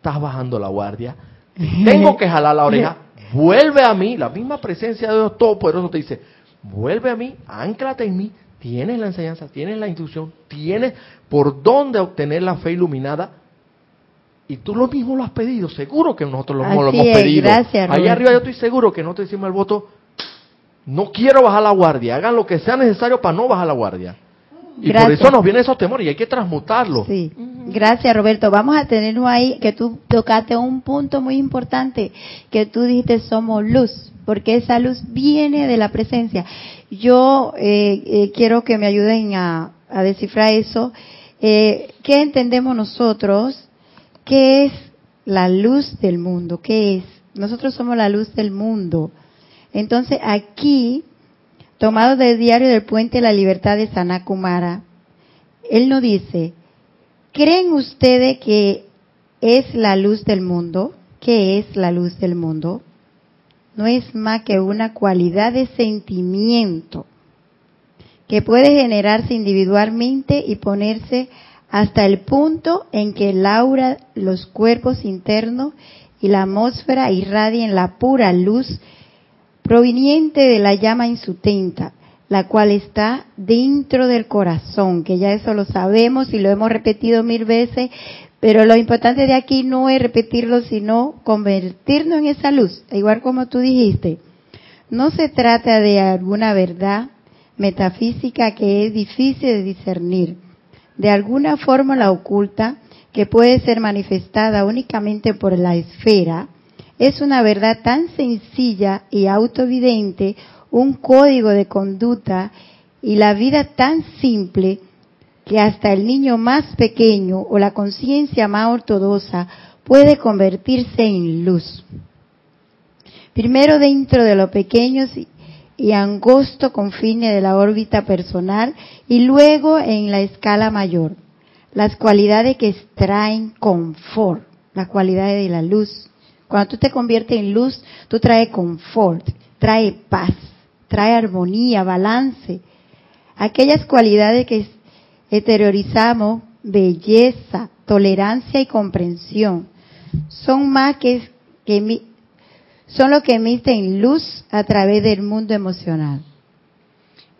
estás bajando la guardia, tengo que jalar la oreja, vuelve a mí, la misma presencia de Dios Todopoderoso te dice, vuelve a mí, anclate en mí, tienes la enseñanza, tienes la instrucción, tienes por dónde obtener la fe iluminada. Y tú lo mismo lo has pedido, seguro que nosotros lo, hemos pedido. Gracias, Allá arriba yo estoy seguro que nosotros decimos el voto, no quiero bajar la guardia, hagan lo que sea necesario para no bajar la guardia. Y por eso nos vienen esos temores y hay que transmutarlos. Sí. Gracias, Roberto. Vamos a tenerlo ahí, que tú tocaste un punto muy importante, que tú dijiste somos luz, porque esa luz viene de la presencia. Yo eh, eh, quiero que me ayuden a, descifrar eso. Eh, ¿Qué entendemos nosotros? ¿Qué es la luz del mundo? ¿Qué es? Nosotros somos la luz del mundo. Entonces aquí, tomado del diario del Puente la Libertad de Sanakumara, él nos dice, ¿creen ustedes que es la luz del mundo? ¿Qué es la luz del mundo? no es más que una cualidad de sentimiento que puede generarse individualmente y ponerse hasta el punto en que el aura, los cuerpos internos y la atmósfera irradien la pura luz proveniente de la llama insutenta la cual está dentro del corazón, que ya eso lo sabemos y lo hemos repetido mil veces, pero lo importante de aquí no es repetirlo, sino convertirnos en esa luz, igual como tú dijiste. No se trata de alguna verdad metafísica que es difícil de discernir, de alguna forma la oculta, que puede ser manifestada únicamente por la esfera, es una verdad tan sencilla y autoevidente un código de conducta y la vida tan simple que hasta el niño más pequeño o la conciencia más ortodoxa puede convertirse en luz. Primero dentro de los pequeños y angosto confines de la órbita personal y luego en la escala mayor. Las cualidades que extraen confort, las cualidades de la luz. Cuando tú te conviertes en luz, tú traes confort, trae paz, trae armonía, balance. Aquellas cualidades que exteriorizamos, belleza, tolerancia y comprensión, son más que, que son lo que emiten luz a través del mundo emocional.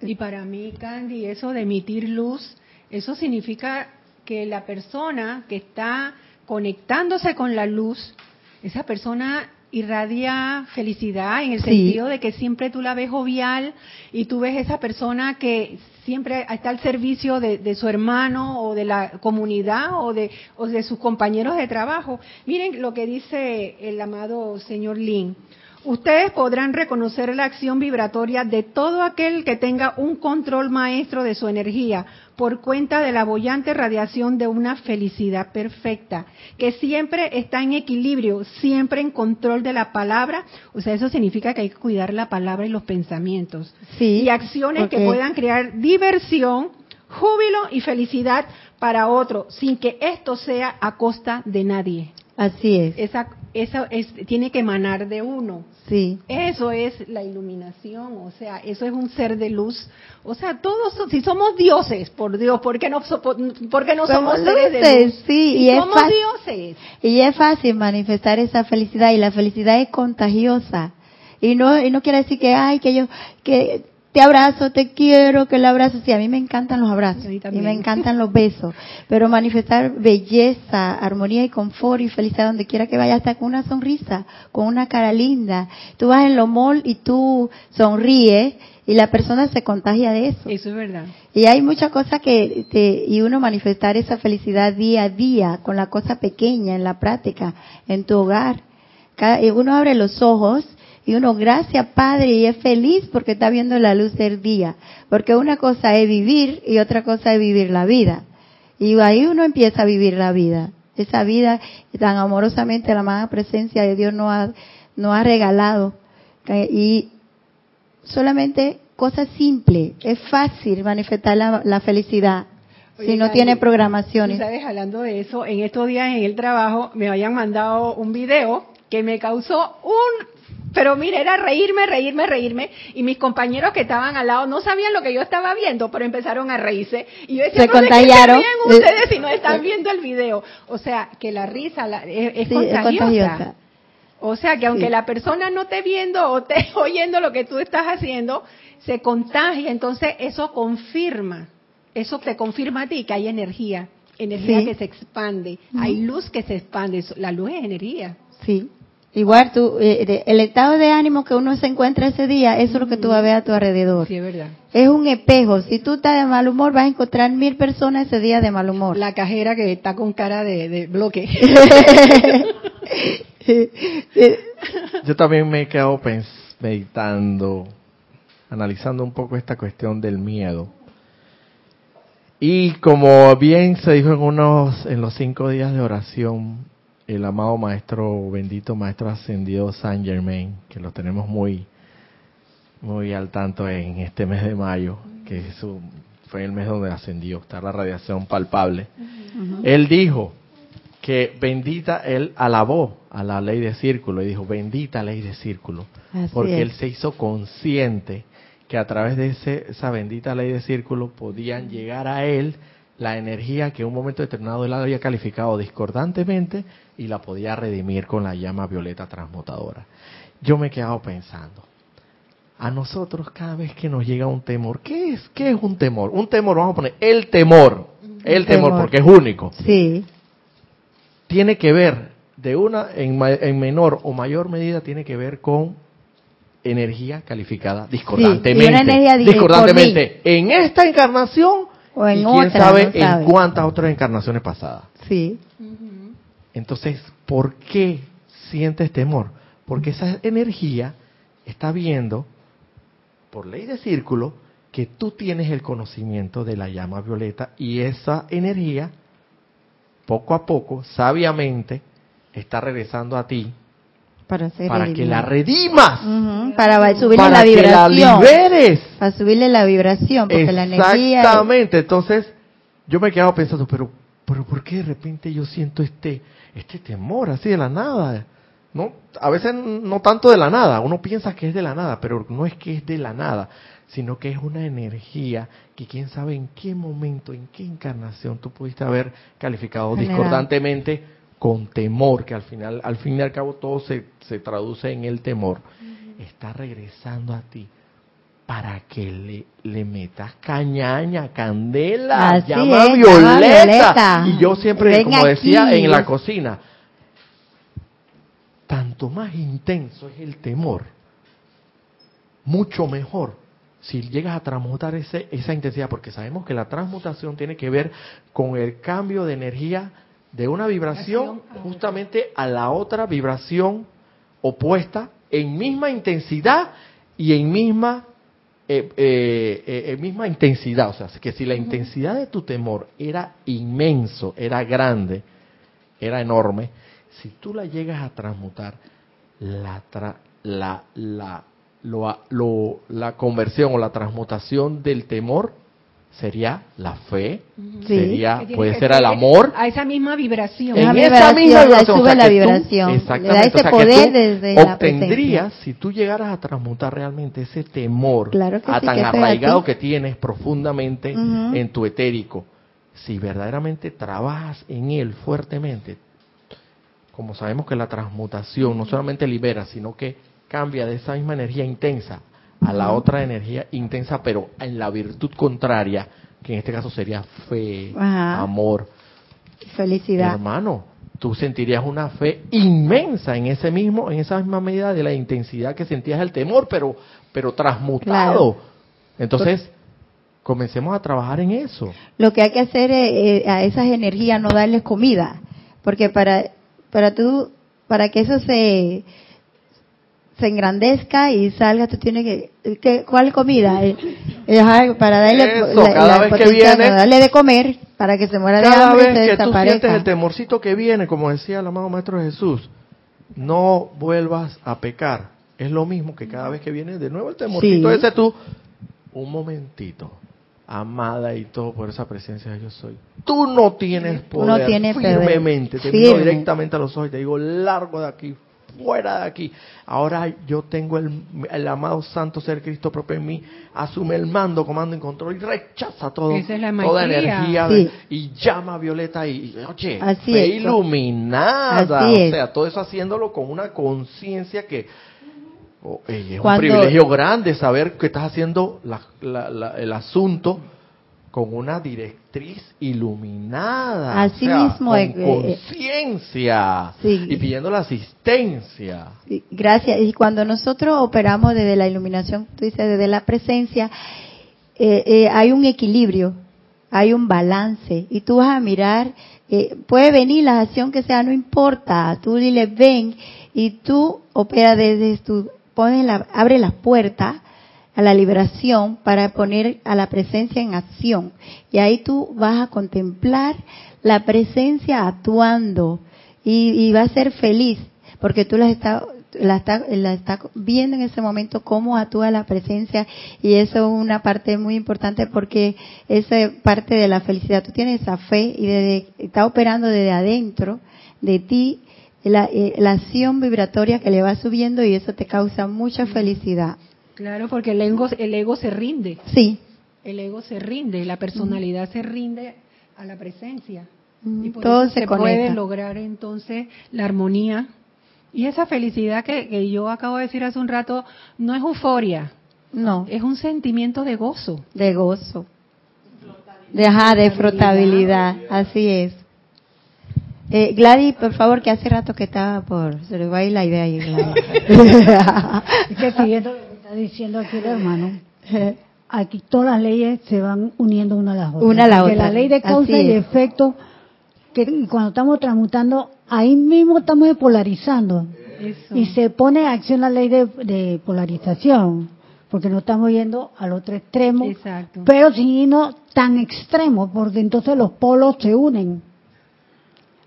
Y para mí, Candy, eso de emitir luz, eso significa que la persona que está conectándose con la luz, esa persona irradia felicidad en el sentido de que siempre tú la ves jovial y tú ves esa persona que siempre está al servicio de, su hermano o de la comunidad o de, o de sus compañeros de trabajo. Miren lo que dice el amado señor Lin. Ustedes podrán reconocer la acción vibratoria de todo aquel que tenga un control maestro de su energía por cuenta de la bollante radiación de una felicidad perfecta, que siempre está en equilibrio, siempre en control de la palabra. O sea, eso significa que hay que cuidar la palabra y los pensamientos. Sí, y acciones que puedan crear diversión, júbilo y felicidad para otro, sin que esto sea a costa de nadie. Así es. Esa, eso es, tiene que emanar de uno. Sí. Eso es la iluminación, o sea, eso es un ser de luz. O sea, todos, si somos dioses, por Dios, ¿por qué no, por qué no somos, seres de luz? Sí, y somos dioses. Y es fácil manifestar esa felicidad, y la felicidad es contagiosa. Y no, y no quiere decir que, ay, que yo, que te abrazo, te quiero, que el abrazo, sí, a mí me encantan los abrazos y me encantan los besos, pero manifestar belleza, armonía y confort y felicidad donde quiera que vaya, hasta con una sonrisa, con una cara linda. Tú vas en lo mall y tú sonríes y la persona se contagia de eso. Eso es verdad. Y hay muchas cosas que, te, y uno manifestar esa felicidad día a día, con la cosa pequeña, en la práctica, en tu hogar. Cada, uno abre los ojos y uno, gracias Padre, y es feliz porque está viendo la luz del día. Porque una cosa es vivir y otra cosa es vivir la vida. Y ahí uno empieza a vivir la vida. Esa vida tan amorosamente la amada presencia de Dios nos ha, nos ha regalado. Y solamente cosas simples. Es fácil manifestar la, felicidad si no tiene programaciones. ¿Sabes? Hablando de eso, en estos días en el trabajo me habían mandado un video que me causó un pero mire, era reírme, reírme, reírme. Y mis compañeros que estaban al lado no sabían lo que yo estaba viendo, pero empezaron a reírse. Y yo decía, Se contagiaron. ustedes si no están viendo el video? O sea, que la risa es, contagiosa. O sea, que aunque la persona no esté viendo o esté oyendo lo que tú estás haciendo, se contagia. Entonces, eso confirma. Eso te confirma a ti que hay energía. Energía que se expande. Hay luz que se expande. La luz es energía. Sí. Igual tú, eh, el estado de ánimo que uno se encuentra ese día, eso es lo que tú vas a ver a tu alrededor. Sí, es verdad. Es un espejo. Si tú estás de mal humor, vas a encontrar mil personas ese día de mal humor. La cajera que está con cara de, bloque. Yo también me he quedado meditando, analizando un poco esta cuestión del miedo. Y como bien se dijo en unos, en los cinco días de oración, el amado maestro, bendito maestro ascendido Saint Germain, que lo tenemos muy, muy al tanto en este mes de mayo, que fue el mes donde ascendió, está la radiación palpable. Él dijo que bendita, él alabó a la ley de círculo y dijo, bendita ley de círculo, porque él se hizo consciente que a través de ese, esa bendita ley de círculo podían llegar a él la energía que en un momento determinado él había calificado discordantemente y la podía redimir con la llama violeta transmutadora. Yo me he quedado pensando, a nosotros cada vez que nos llega un temor, ¿qué es? ¿Qué es un temor? Un temor, vamos a poner el temor, el temor, porque es único. Sí. Tiene que ver de una en, en menor o mayor medida tiene que ver con energía calificada discordantemente. discordantemente en esta encarnación o en y quién sabe en cuántas otras encarnaciones pasadas. Sí. Entonces, ¿por qué sientes temor? Porque esa energía está viendo, por ley de círculo, que tú tienes el conocimiento de la llama violeta y esa energía, poco a poco, sabiamente, está regresando a ti para, que la redimas, para subirle la vibración, que la liberes, para subirle la vibración, porque la energía exactamente. Entonces yo me quedaba pensando, pero, pero ¿por qué de repente yo siento este, este temor así de la nada? No, a veces no tanto de la nada. Uno piensa que es de la nada, pero no es que es de la nada, sino que es una energía que quién sabe en qué momento, en qué encarnación tú pudiste haber calificado discordantemente con temor, que al final, al fin y al cabo todo se, se traduce en el temor, está regresando a ti para que le, le metas cañaña, candela, llama violeta. Y yo siempre, como decía en la cocina, tanto más intenso es el temor, mucho mejor si llegas a transmutar ese, esa intensidad, porque sabemos que la transmutación tiene que ver con el cambio de energía de una vibración justamente a la otra vibración opuesta en misma intensidad y en misma eh, eh, eh, misma intensidad, o sea, que si la intensidad de tu temor era inmenso, era grande, era enorme, si tú la llegas a transmutar, la, la, la, lo, la conversión o la transmutación del temor sería la fe, sería puede ser el amor, a esa misma vibración, en esa misma vibración, sube la vibración, exactamente, ese poder desde obtendrías si tú llegaras a transmutar realmente ese temor a tan arraigado que tienes profundamente en tu etérico, si verdaderamente trabajas en él fuertemente, como sabemos que la transmutación no solamente libera, sino que cambia de esa misma energía intensa a la otra energía intensa, pero en la virtud contraria, que en este caso sería fe, amor, felicidad. Hermano, tú sentirías una fe inmensa en ese mismo, en esa misma medida de la intensidad que sentías el temor, pero, pero transmutado. Entonces, comencemos a trabajar en eso. Lo que hay que hacer es, eh, a esas energías no darles comida, porque para, para tú, para que eso se, se engrandezca y salga, tú tienes que, ¿cuál comida? Eh, eh, para darle la, darle de comer para que se muera de hambre vez que tú sientes el temorcito que viene, como decía el amado maestro Jesús, no vuelvas a pecar. Es lo mismo que cada vez que viene de nuevo el temorcito ese tú, un momentito, amada y todo por esa presencia de yo soy. Tú no tienes poder no firmemente, te miro directamente a los ojos y te digo, largo de aquí, fuera de aquí. Ahora yo tengo el, amado Santo Ser Cristo propio en mí, asume el mando, comando y control y rechaza todo, toda energía y llama a Violeta y, oye, Así iluminada. o sea, todo eso haciéndolo con una conciencia que oh, es un privilegio grande saber que estás haciendo el asunto con una directriz iluminada, Así mismo, con eh, eh, conciencia y pidiendo la asistencia. gracias. Y cuando nosotros operamos desde la iluminación, tú dices desde la presencia, eh, hay un equilibrio, hay un balance y tú vas a mirar, puede venir la acción que sea, no importa, tú dile ven y tú operas desde tu, pones la, abre la puerta a la liberación para poner a la presencia en acción. Y ahí tú vas a contemplar la presencia actuando y, y va a ser feliz porque tú la estás la está, la está viendo en ese momento cómo actúa la presencia y eso es una parte muy importante porque esa es parte de la felicidad. Tú tienes esa fe y desde, está operando desde adentro de ti la, eh, la acción vibratoria que le va subiendo y eso te causa mucha felicidad. Claro, porque el ego, el ego se rinde. Sí. El ego se rinde, la personalidad se rinde a la presencia. Y por Todo eso se, puede lograr entonces la armonía. Y esa felicidad que, yo acabo de decir hace un rato no es euforia, No. Es un sentimiento de gozo. De gozo. De, de frotabilidad. Así es. Eh, Gladys, por favor, que hace rato que estaba por... Se le va a ir la idea ahí, Gladys. es que siguiendo está diciendo aquí el hermano, aquí todas las leyes se van uniendo una a la otra. Una a la otra. la ley de causa y efecto, que cuando estamos transmutando, ahí mismo estamos polarizando. Y se pone en acción la ley de, polarización, porque no estamos yendo al otro extremo, Exacto. pero sin no tan extremo, porque entonces los polos se unen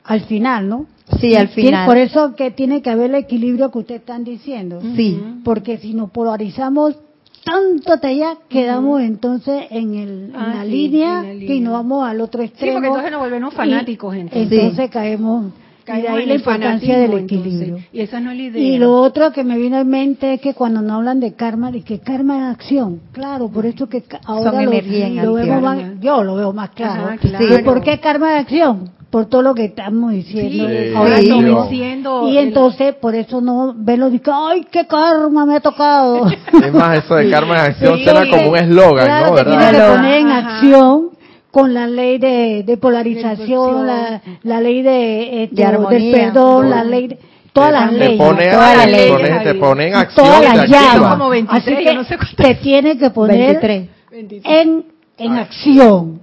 al final, ¿no? Sí, al final. Por eso que tiene que haber el equilibrio que ustedes están diciendo. Sí. Porque si nos polarizamos tanto allá, quedamos entonces en, el, ah, la línea, que no vamos al otro extremo. Sí, porque entonces nos volvemos fanáticos. entonces caemos y de ahí la importancia del equilibrio. y esa no es la idea. Y lo otro que me viene a mente es que cuando no hablan de karma, de que karma es acción. Claro, por eso que ahora lo, vemos más, yo lo veo más claro. ¿Por qué karma es acción? Por todo lo que estamos diciendo. ahora estamos diciendo. Y entonces, por eso no ven lo de ay, qué karma me ha tocado. Es más, eso de karma es acción suena como un eslogan, ¿no? ¿verdad? que poner en acción con la ley de, polarización, la, ley de, este, del perdón, la ley de, todas las leyes, todas las leyes, te pone en acción, todas las llamas. Así que no sé te tiene que poner en en acción.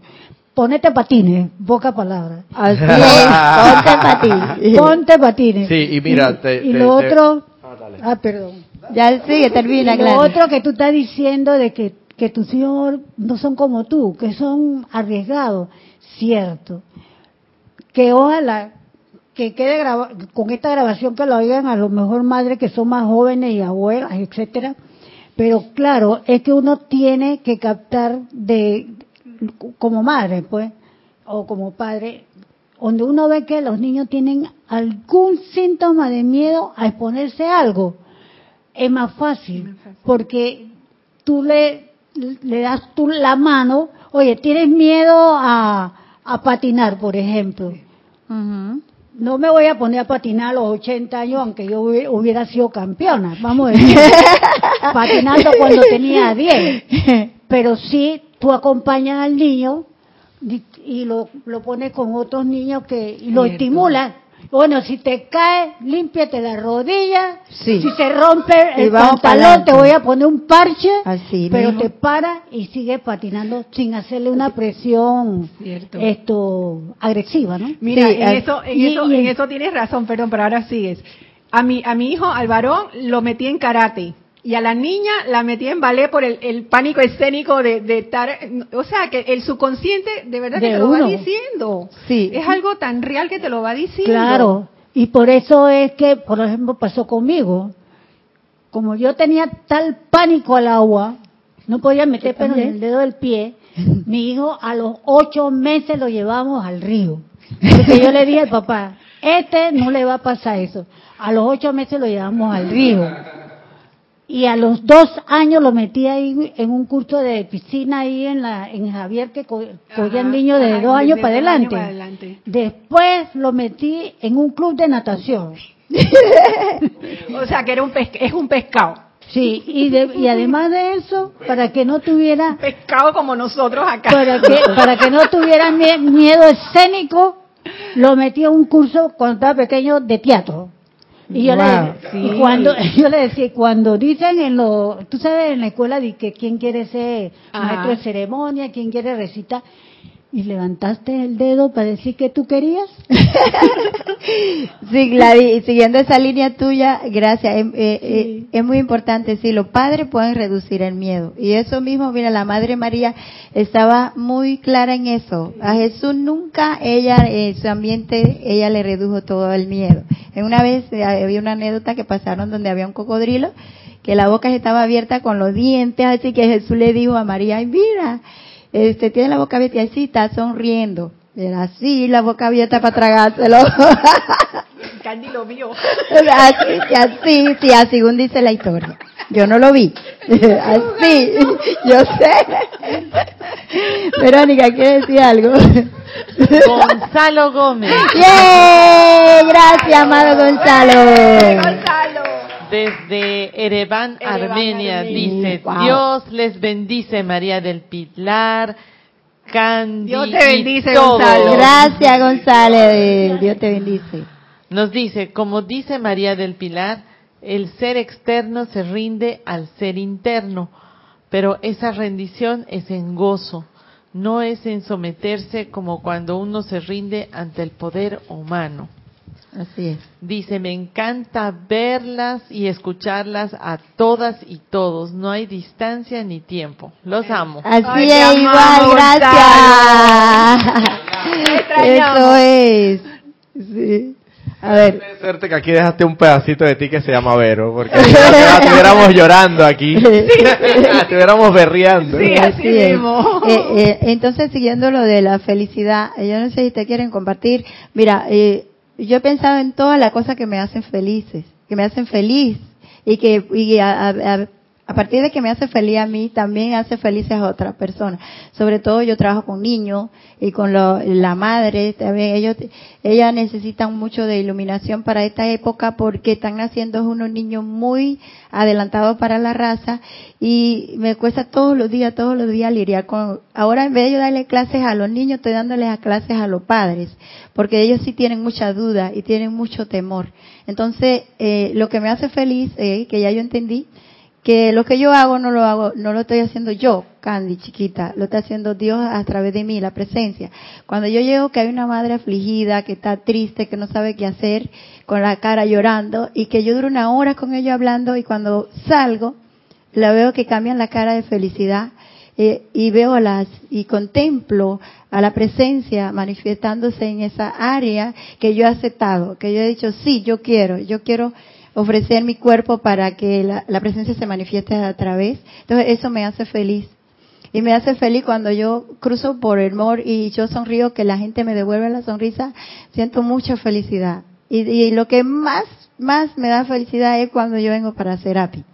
Ponete patines, poca palabra. Así ponte patines. Ponte patines. Sí, y mira, te, y lo otro, ah, ah, perdón. Ya sigue, termina, Lo otro que tú estás diciendo de que que tus hijos no son como tú, que son arriesgados, cierto. Que ojalá que quede con esta grabación que lo oigan a lo mejor madres que son más jóvenes y abuelas, etcétera. Pero claro, es que uno tiene que captar de como madre, pues, o como padre, donde uno ve que los niños tienen algún síntoma de miedo a exponerse a algo, es más fácil, porque tú le le das tú la mano, oye, ¿tienes miedo a, a patinar, por ejemplo? No me voy a poner a patinar a los 80 años, aunque yo hubiera sido campeona, vamos a decir, patinando cuando tenía 10. Pero sí, tú acompañas al niño y, lo, lo pones con otros niños que y lo estimulas bueno, si te cae, límpiate la rodilla. Si se rompe el pantalón, te voy a poner un parche. pero te para y sigue patinando sin hacerle una presión esto agresiva, ¿no? Mira, en, eso, en, eso, en eso tienes razón, perdón, pero ahora sigues. A mi, a mi hijo, al varón, lo metí en karate. Y a la niña la metí en ballet por el, pánico escénico de, estar, o sea, que el subconsciente de verdad que te lo va diciendo. Sí. Es algo tan real que te lo va diciendo. Claro. Y por eso es que, por ejemplo, pasó conmigo. Como yo tenía tal pánico al agua, no podía meter pelo en el dedo del pie, mi hijo a los ocho meses lo llevamos al río. Porque yo le dije al papá, este no le va a pasar eso. A los ocho meses lo llevamos al río y a los dos años lo metí ahí en un curso de piscina ahí en la en Javier que cogían niños de dos años para adelante. Después lo metí en un club de natación. o sea que era un es un pescado. Sí, y, y además de eso, para que no tuviera... Pescado como nosotros acá. Para que, para que no tuviera miedo escénico, lo metí en un curso cuando estaba pequeño de teatro. Y yo, le, cuando, yo le decía, cuando dicen en lo, tú sabes en la escuela de que quién quiere ser maestro de ceremonia, quién quiere recitar, ¿Y levantaste el dedo para decir que tú querías? sí, Gladys, siguiendo esa línea tuya, gracias. Eh, eh, es muy importante, sí, los padres pueden reducir el miedo. Y eso mismo, mira, la Madre María estaba muy clara en eso. A Jesús nunca, ella, en su ambiente, ella le redujo todo el miedo. En una vez eh, había una anécdota que pasaron donde había un cocodrilo, que la boca estaba abierta con los dientes, así que Jesús le dijo a María, ay, mira, este, tiene la boca abierta y así está sonriendo. Era así, la boca abierta para tragárselo. Candy lo vio. Así, así, sí, así, según dice la historia. Yo no lo vi. Así, yo sé. Verónica, ¿quiere decir algo? Gonzalo Gómez. ¡Yay! Gracias, amado Gonzalo. Gonzalo. Desde Ereván, Armenia, dice, Dios les bendice María del Pilar, Candy Dios te bendice, Gonzalo. Gracias, Gonzalo. Dios te bendice. Nos dice, como dice María del Pilar, el ser externo se rinde al ser interno, pero esa rendición es en gozo, no es en someterse como cuando uno se rinde ante el poder humano. Así es. Dice, me encanta verlas y escucharlas a todas y todos. No hay distancia ni tiempo. Los amo. Así es, igual, gracias. Eso es. Sí. A ver. suerte que aquí dejaste un pedacito de ti que se llama Vero, porque si no estuviéramos llorando aquí, estuviéramos berreando. Sí, así mismo. Eh, eh, entonces, siguiendo lo de la felicidad, yo no sé si te quieren compartir. Mira, eh, yo he pensado en todas las cosas que me hacen felices, que me hacen feliz y que y a, a partir de que me hace feliz a mí, también hace felices a otras personas. Sobre todo yo trabajo con niños y con la madre, también ellos, ellas necesitan mucho de iluminación para esta época porque están naciendo unos niños muy adelantados para la raza y me cuesta todos los días, todos los días lidiar con, ahora en vez de yo darle clases a los niños, estoy dándoles clases a los padres, porque ellos sí tienen mucha duda y tienen mucho temor. Entonces, eh, lo que me hace feliz, eh, que ya yo entendí, que lo que yo hago no lo hago, no lo estoy haciendo yo, Candy, chiquita, lo está haciendo Dios a través de mí, la presencia. Cuando yo llego que hay una madre afligida, que está triste, que no sabe qué hacer, con la cara llorando, y que yo duro una hora con ella hablando, y cuando salgo, la veo que cambian la cara de felicidad, eh, y veo las, y contemplo a la presencia manifestándose en esa área que yo he aceptado, que yo he dicho, sí, yo quiero, yo quiero ofrecer mi cuerpo para que la, presencia se manifieste a través. Entonces eso me hace feliz. Y me hace feliz cuando yo cruzo por el mor y yo sonrío, que la gente me devuelve la sonrisa, siento mucha felicidad. Y, lo que más, más me da felicidad es cuando yo vengo para Serapi.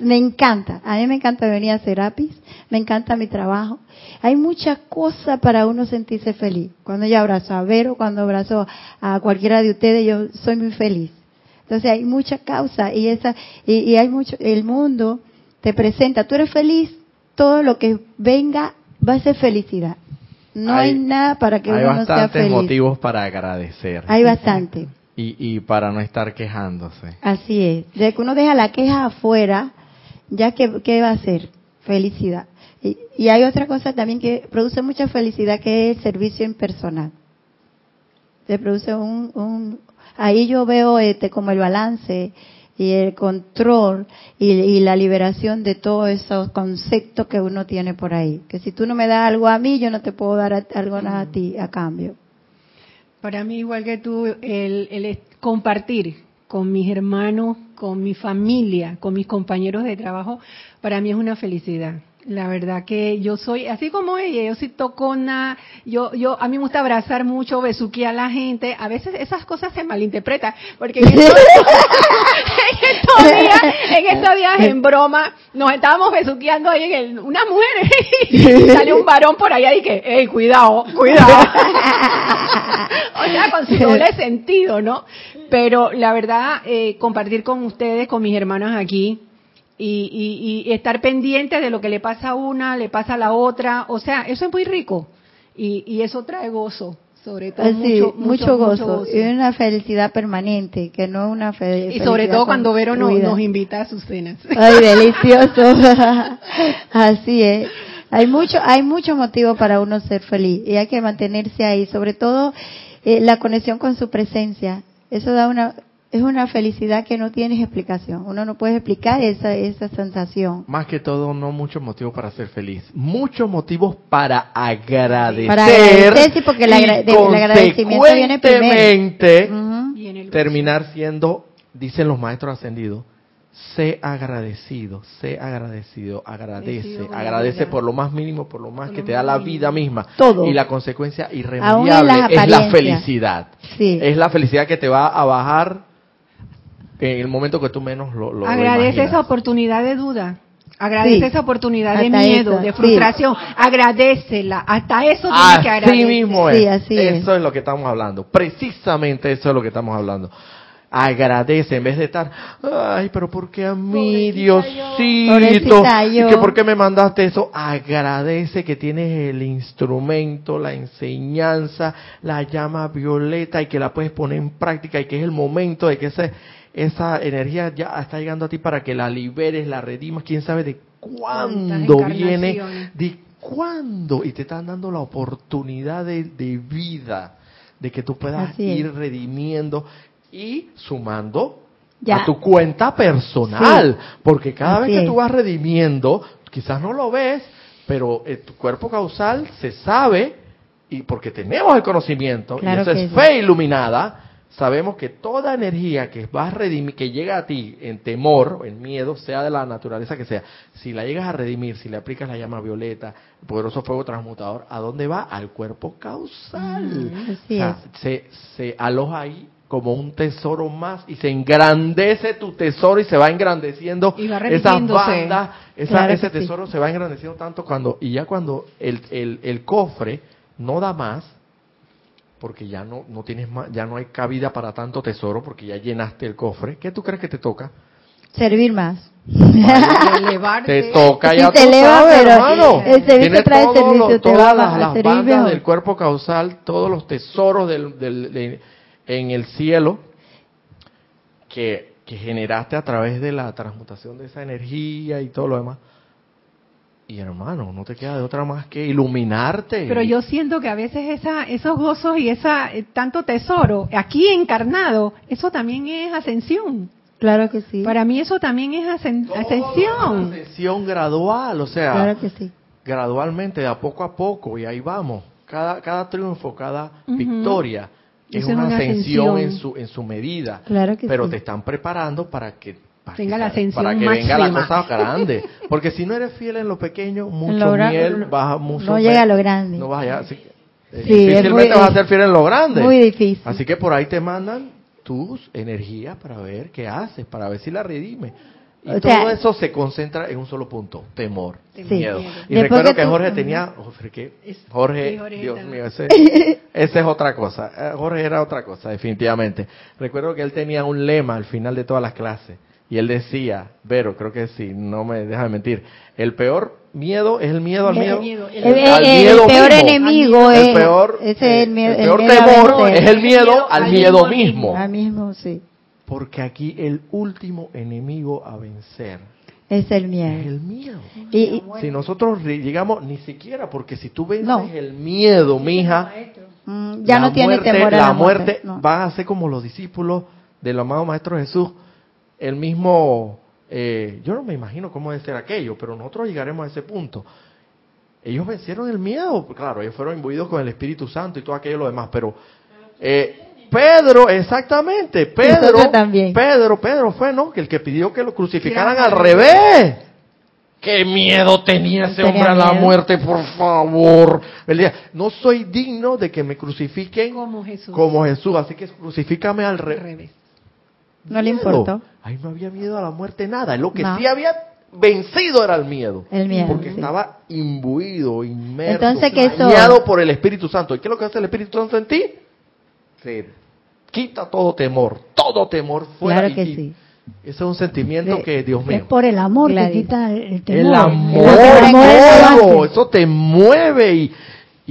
Me encanta, a mí me encanta venir a Serapis, me encanta mi trabajo. Hay muchas cosas para uno sentirse feliz. Cuando yo abrazo a Vero, cuando abrazo a cualquiera de ustedes, yo soy muy feliz. Entonces hay mucha causa y esa y, hay mucho el mundo te presenta, tú eres feliz, todo lo que venga va a ser felicidad. No hay, nada para que uno no sea feliz. Hay bastantes motivos para agradecer. Hay bastante. Y, y para no estar quejándose. Así es. De que uno deja la queja afuera, ya que ¿qué va a ser? Felicidad. Y, y, hay otra cosa también que produce mucha felicidad, que es el servicio impersonal. Se produce un, un, ahí yo veo este como el balance y el control y, la liberación de todos esos conceptos que uno tiene por ahí. Que si tú no me das algo a mí, yo no te puedo dar algo a ti a cambio. Para mí, igual que tú, el, el compartir con mis hermanos, con mi familia, con mis compañeros de trabajo, para mí es una felicidad. La verdad que yo soy así como ella, yo soy tocona, yo, yo, a mí me gusta abrazar mucho, besuquear a la gente, a veces esas cosas se malinterpretan, porque en estos, días, en estos días en broma, nos estábamos besuqueando ahí en una mujer y sale un varón por allá y que, hey, cuidado, cuidado. o sea, con su doble sentido, ¿no? Pero la verdad, eh, compartir con ustedes, con mis hermanas aquí, y, estar pendiente de lo que le pasa a una, le pasa a la otra, o sea, eso es muy rico y, eso trae gozo, sobre todo mucho, mucho, gozo. y una felicidad permanente, que no una felicidad. Y sobre todo cuando Vero nos, nos invita a sus cenas. Ay, delicioso. Así es. Hay mucho, hay mucho motivo para uno ser feliz y hay que mantenerse ahí, sobre todo eh, la conexión con su presencia. Eso da una, es una felicidad que no tienes explicación. Uno no puede explicar esa, esa sensación. Más que todo, no muchos motivos para ser feliz. Muchos motivos para agradecer. Para agradecer, sí, porque el, agradecimiento viene primero. terminar siendo, dicen los maestros ascendidos, sé agradecido, sé agradecido, agradece, agradece por lo más mínimo, por lo más que te da la vida misma. Todo. Y la consecuencia irremediable es la felicidad. Sí. Es la felicidad que te va a bajar en el momento que tú menos lo, lo Agradece esa oportunidad de duda. Agradece esa oportunidad de miedo, de frustración. Agradecela. Hasta eso tienes que agradecer. Mismo es. eso es. lo que estamos hablando. Precisamente eso es lo que estamos hablando. agradece en vez de estar, ay, pero ¿por qué a mí, Diosito? ¿Que ¿Por qué me mandaste eso? Agradece que tienes el instrumento, la enseñanza, la llama violeta y que la puedes poner en práctica y que es el momento de que ese, esa energía ya está llegando a ti para que la liberes, la redimas, quién sabe de cuándo viene, de cuándo, y te están dando la oportunidad de, de vida de que tú puedas ir redimiendo y sumando a tu cuenta personal, porque cada vez que tú vas redimiendo, quizás no lo ves, pero eh, tu cuerpo causal se sabe y porque tenemos el conocimiento y eso es fe iluminada, sabemos que toda energía que vas a redimir, que llega a ti en temor, en miedo, sea de la naturaleza que sea, si la llegas a redimir, si le aplicas la llama violeta, el poderoso fuego transmutador, ¿a dónde va? Al cuerpo causal. Mm, o sea, se, se aloja ahí como un tesoro más y se engrandece tu tesoro y se va engrandeciendo esa banda, ese tesoro se va engrandeciendo tanto cuando y ya cuando el, el, el, cofre no da más porque ya no no tienes más, ya no hay cabida para tanto tesoro porque ya llenaste el cofre, ¿qué tú crees que te toca? Servir más. Te toca ya te eleva, pero hermano. El servicio trae servicio, te va las, las bandas del cuerpo causal, todos los tesoros del, del en el cielo que, que generaste a través de la transmutación de esa energía y todo lo demás. Y hermano, no te queda de otra más que iluminarte. Pero yo siento que a veces esa, esos gozos y esa eh, tanto tesoro aquí encarnado, eso también es ascensión. Claro que sí. Para mí eso también es ascensión. ascensión gradual, o sea, claro que sí. gradualmente, de a poco a poco, y ahí vamos. Cada, cada triunfo, cada victoria es una, ascensión, en su en su medida. Claro que pero te están preparando para que venga la ascensión para que venga la cosa grande. Porque si no eres fiel en lo pequeño, mucho miel, vas mucho No llega a lo grande. No vas allá. Sí, difícilmente vas a ser fiel en lo grande. Muy difícil. Así que por ahí te mandan tus energías para ver qué haces, para ver si la redime. Y todo eso se concentra en un solo punto, temor, miedo. Y recuerdo que, Jorge tenía, Jorge, Dios mío, ese, ese, es otra cosa. Eh, Jorge era otra cosa, definitivamente. Recuerdo que él tenía un lema al final de todas las clases. Y él decía, Vero, creo que sí, no me deja de mentir, el peor miedo es el miedo al miedo. El, peor enemigo es el peor, el, peor temor es el miedo al miedo mismo. Al mismo, sí. Porque aquí el último enemigo a vencer es el miedo. Es el miedo. Y, si nosotros llegamos, ni siquiera, porque si tú vences el miedo, mija, mm, ya no tiene temor a la, muerte. van a ser como los discípulos del amado Maestro Jesús. El mismo, eh, yo no me imagino cómo debe ser aquello, pero nosotros llegaremos a ese punto. Ellos vencieron el miedo, claro, ellos fueron imbuidos con el Espíritu Santo y todo aquello lo demás, pero eh, Pedro, exactamente, Pedro, también. Pedro, Pedro fue, ¿no? Que el que pidió que lo crucificaran al revés. Qué miedo tenía ese hombre a la muerte, por favor. no soy digno de que me crucifiquen como Jesús, como Jesús así que crucifícame al, revés. No le importó. Ahí no había miedo a la muerte, nada. Lo que sí había vencido era el miedo. El miedo. Porque estaba imbuido, inmerso, Entonces, por el Espíritu Santo. ¿Y qué es lo que hace el Espíritu Santo en ti? Sí quita todo temor, todo temor fuera. Claro que sí. Ese es un sentimiento que, Dios mío. Es por el amor que quita el temor. El amor, eso te mueve y,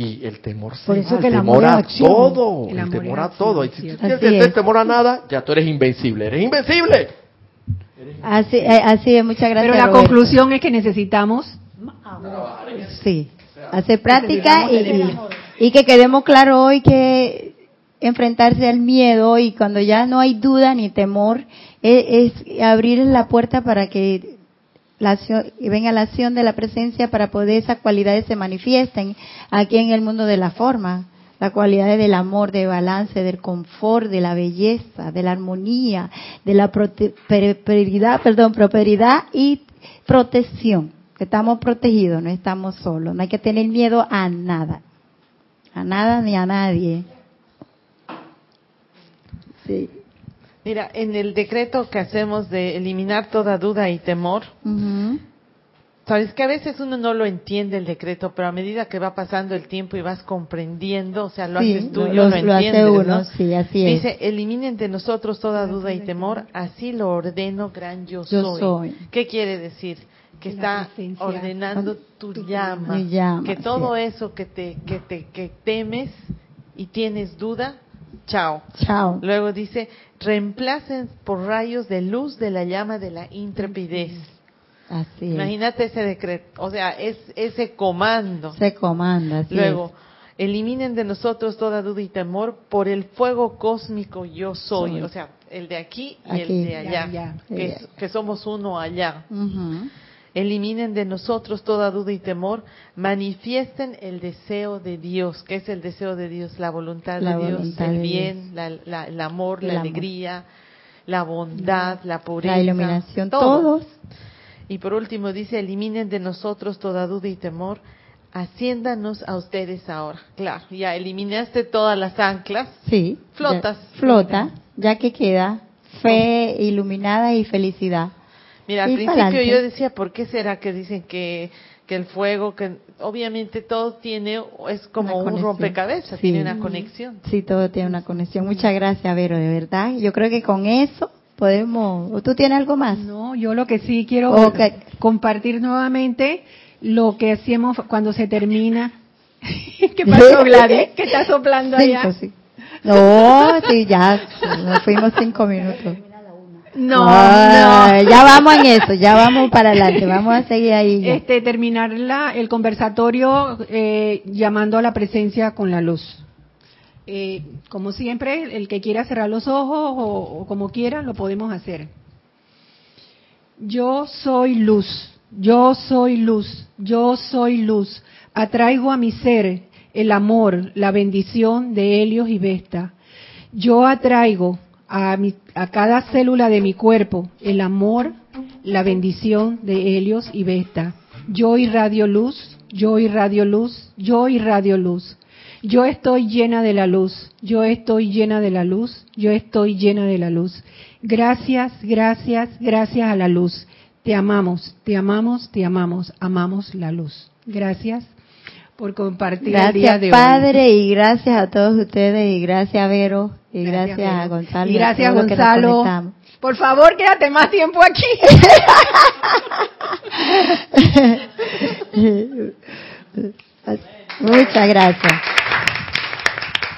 y el temor se por eso que el, temor a todo, el, temor a todo. Y si tú tienes temor a nada, ya tú eres invencible, eres invencible. Así, eh, así es, muchas gracias. Pero la conclusión es que necesitamos sí, hacer práctica y, y que quedemos claro hoy que enfrentarse al miedo y cuando ya no hay duda ni temor, es, abrir la puerta para que la venga la acción de la presencia para poder esas cualidades se manifiesten aquí en el mundo de la forma. Las cualidades del amor, del balance, del confort, de la belleza, de la armonía, de la prosperidad, perdón, prosperidad y protección. Estamos protegidos, no estamos solos. No hay que tener miedo a nada. A nada ni a nadie. Mira, en el decreto que hacemos de eliminar toda duda y temor, Sabes que a veces uno no lo entiende el decreto, pero a medida que va pasando el tiempo y vas comprendiendo, o sea, lo haces tú, lo, lo, entiendes, uno, Sí, así es. Dice, eliminen de nosotros toda duda y temor, así lo ordeno gran yo, soy. ¿Qué quiere decir? Que está ordenando tu llama, que todo eso que te, que te, que temes y tienes duda, chao. Chao. Luego dice, reemplacen por rayos de luz de la llama de la intrepidez. Así Imagínate ese decreto, o sea, es ese comando. Se comanda, Luego, eliminen de nosotros toda duda y temor por el fuego cósmico yo soy, o sea, el de aquí y el de allá, Que, somos uno allá. Eliminen de nosotros toda duda y temor, manifiesten el deseo de Dios, que es el deseo de Dios, la voluntad de Dios, el bien, el amor, la alegría, la bondad, la pureza, la iluminación, todos y por último dice, eliminen de nosotros toda duda y temor, haciéndanos a ustedes ahora. Claro, ya eliminaste todas las anclas. Sí. Flotas. flota, ya que queda fe iluminada y felicidad. Mira, al principio yo decía, ¿por qué será que dicen que, que el fuego, que obviamente todo tiene, es como un rompecabezas, tiene una conexión. Sí, todo tiene una conexión. Muchas gracias, Vero, de verdad. Yo creo que con eso podemos. ¿Tú tienes algo más? No, yo lo que sí quiero compartir nuevamente lo que hacemos cuando se termina. ¿Qué pasó, Gladys? ¿Qué está soplando allá? Sí. No, sí, ya nos fuimos cinco minutos. No, no, ya vamos en eso, ya vamos para adelante, vamos a seguir ahí. Este, terminar la, el conversatorio eh, llamando a la presencia con la luz. Eh, como siempre, el que quiera cerrar los ojos o, como quiera, lo podemos hacer. Yo soy luz, yo soy luz, yo soy luz. Atraigo a mi ser el amor, la bendición de Helios y Vesta. Yo atraigo a, a cada célula de mi cuerpo el amor, la bendición de Helios y Vesta. Yo irradio luz, yo irradio luz, yo irradio luz. Yo estoy llena de la luz, yo estoy llena de la luz, yo estoy llena de la luz. Gracias, gracias, gracias a la luz. Te amamos, te amamos, te amamos, amamos la luz. Gracias por compartir gracias, el día de Padre, y gracias a todos ustedes, y gracias, Vero, y gracias, a Gonzalo. Y gracias, Gonzalo. Por favor, quédate más tiempo aquí. Muchas gracias.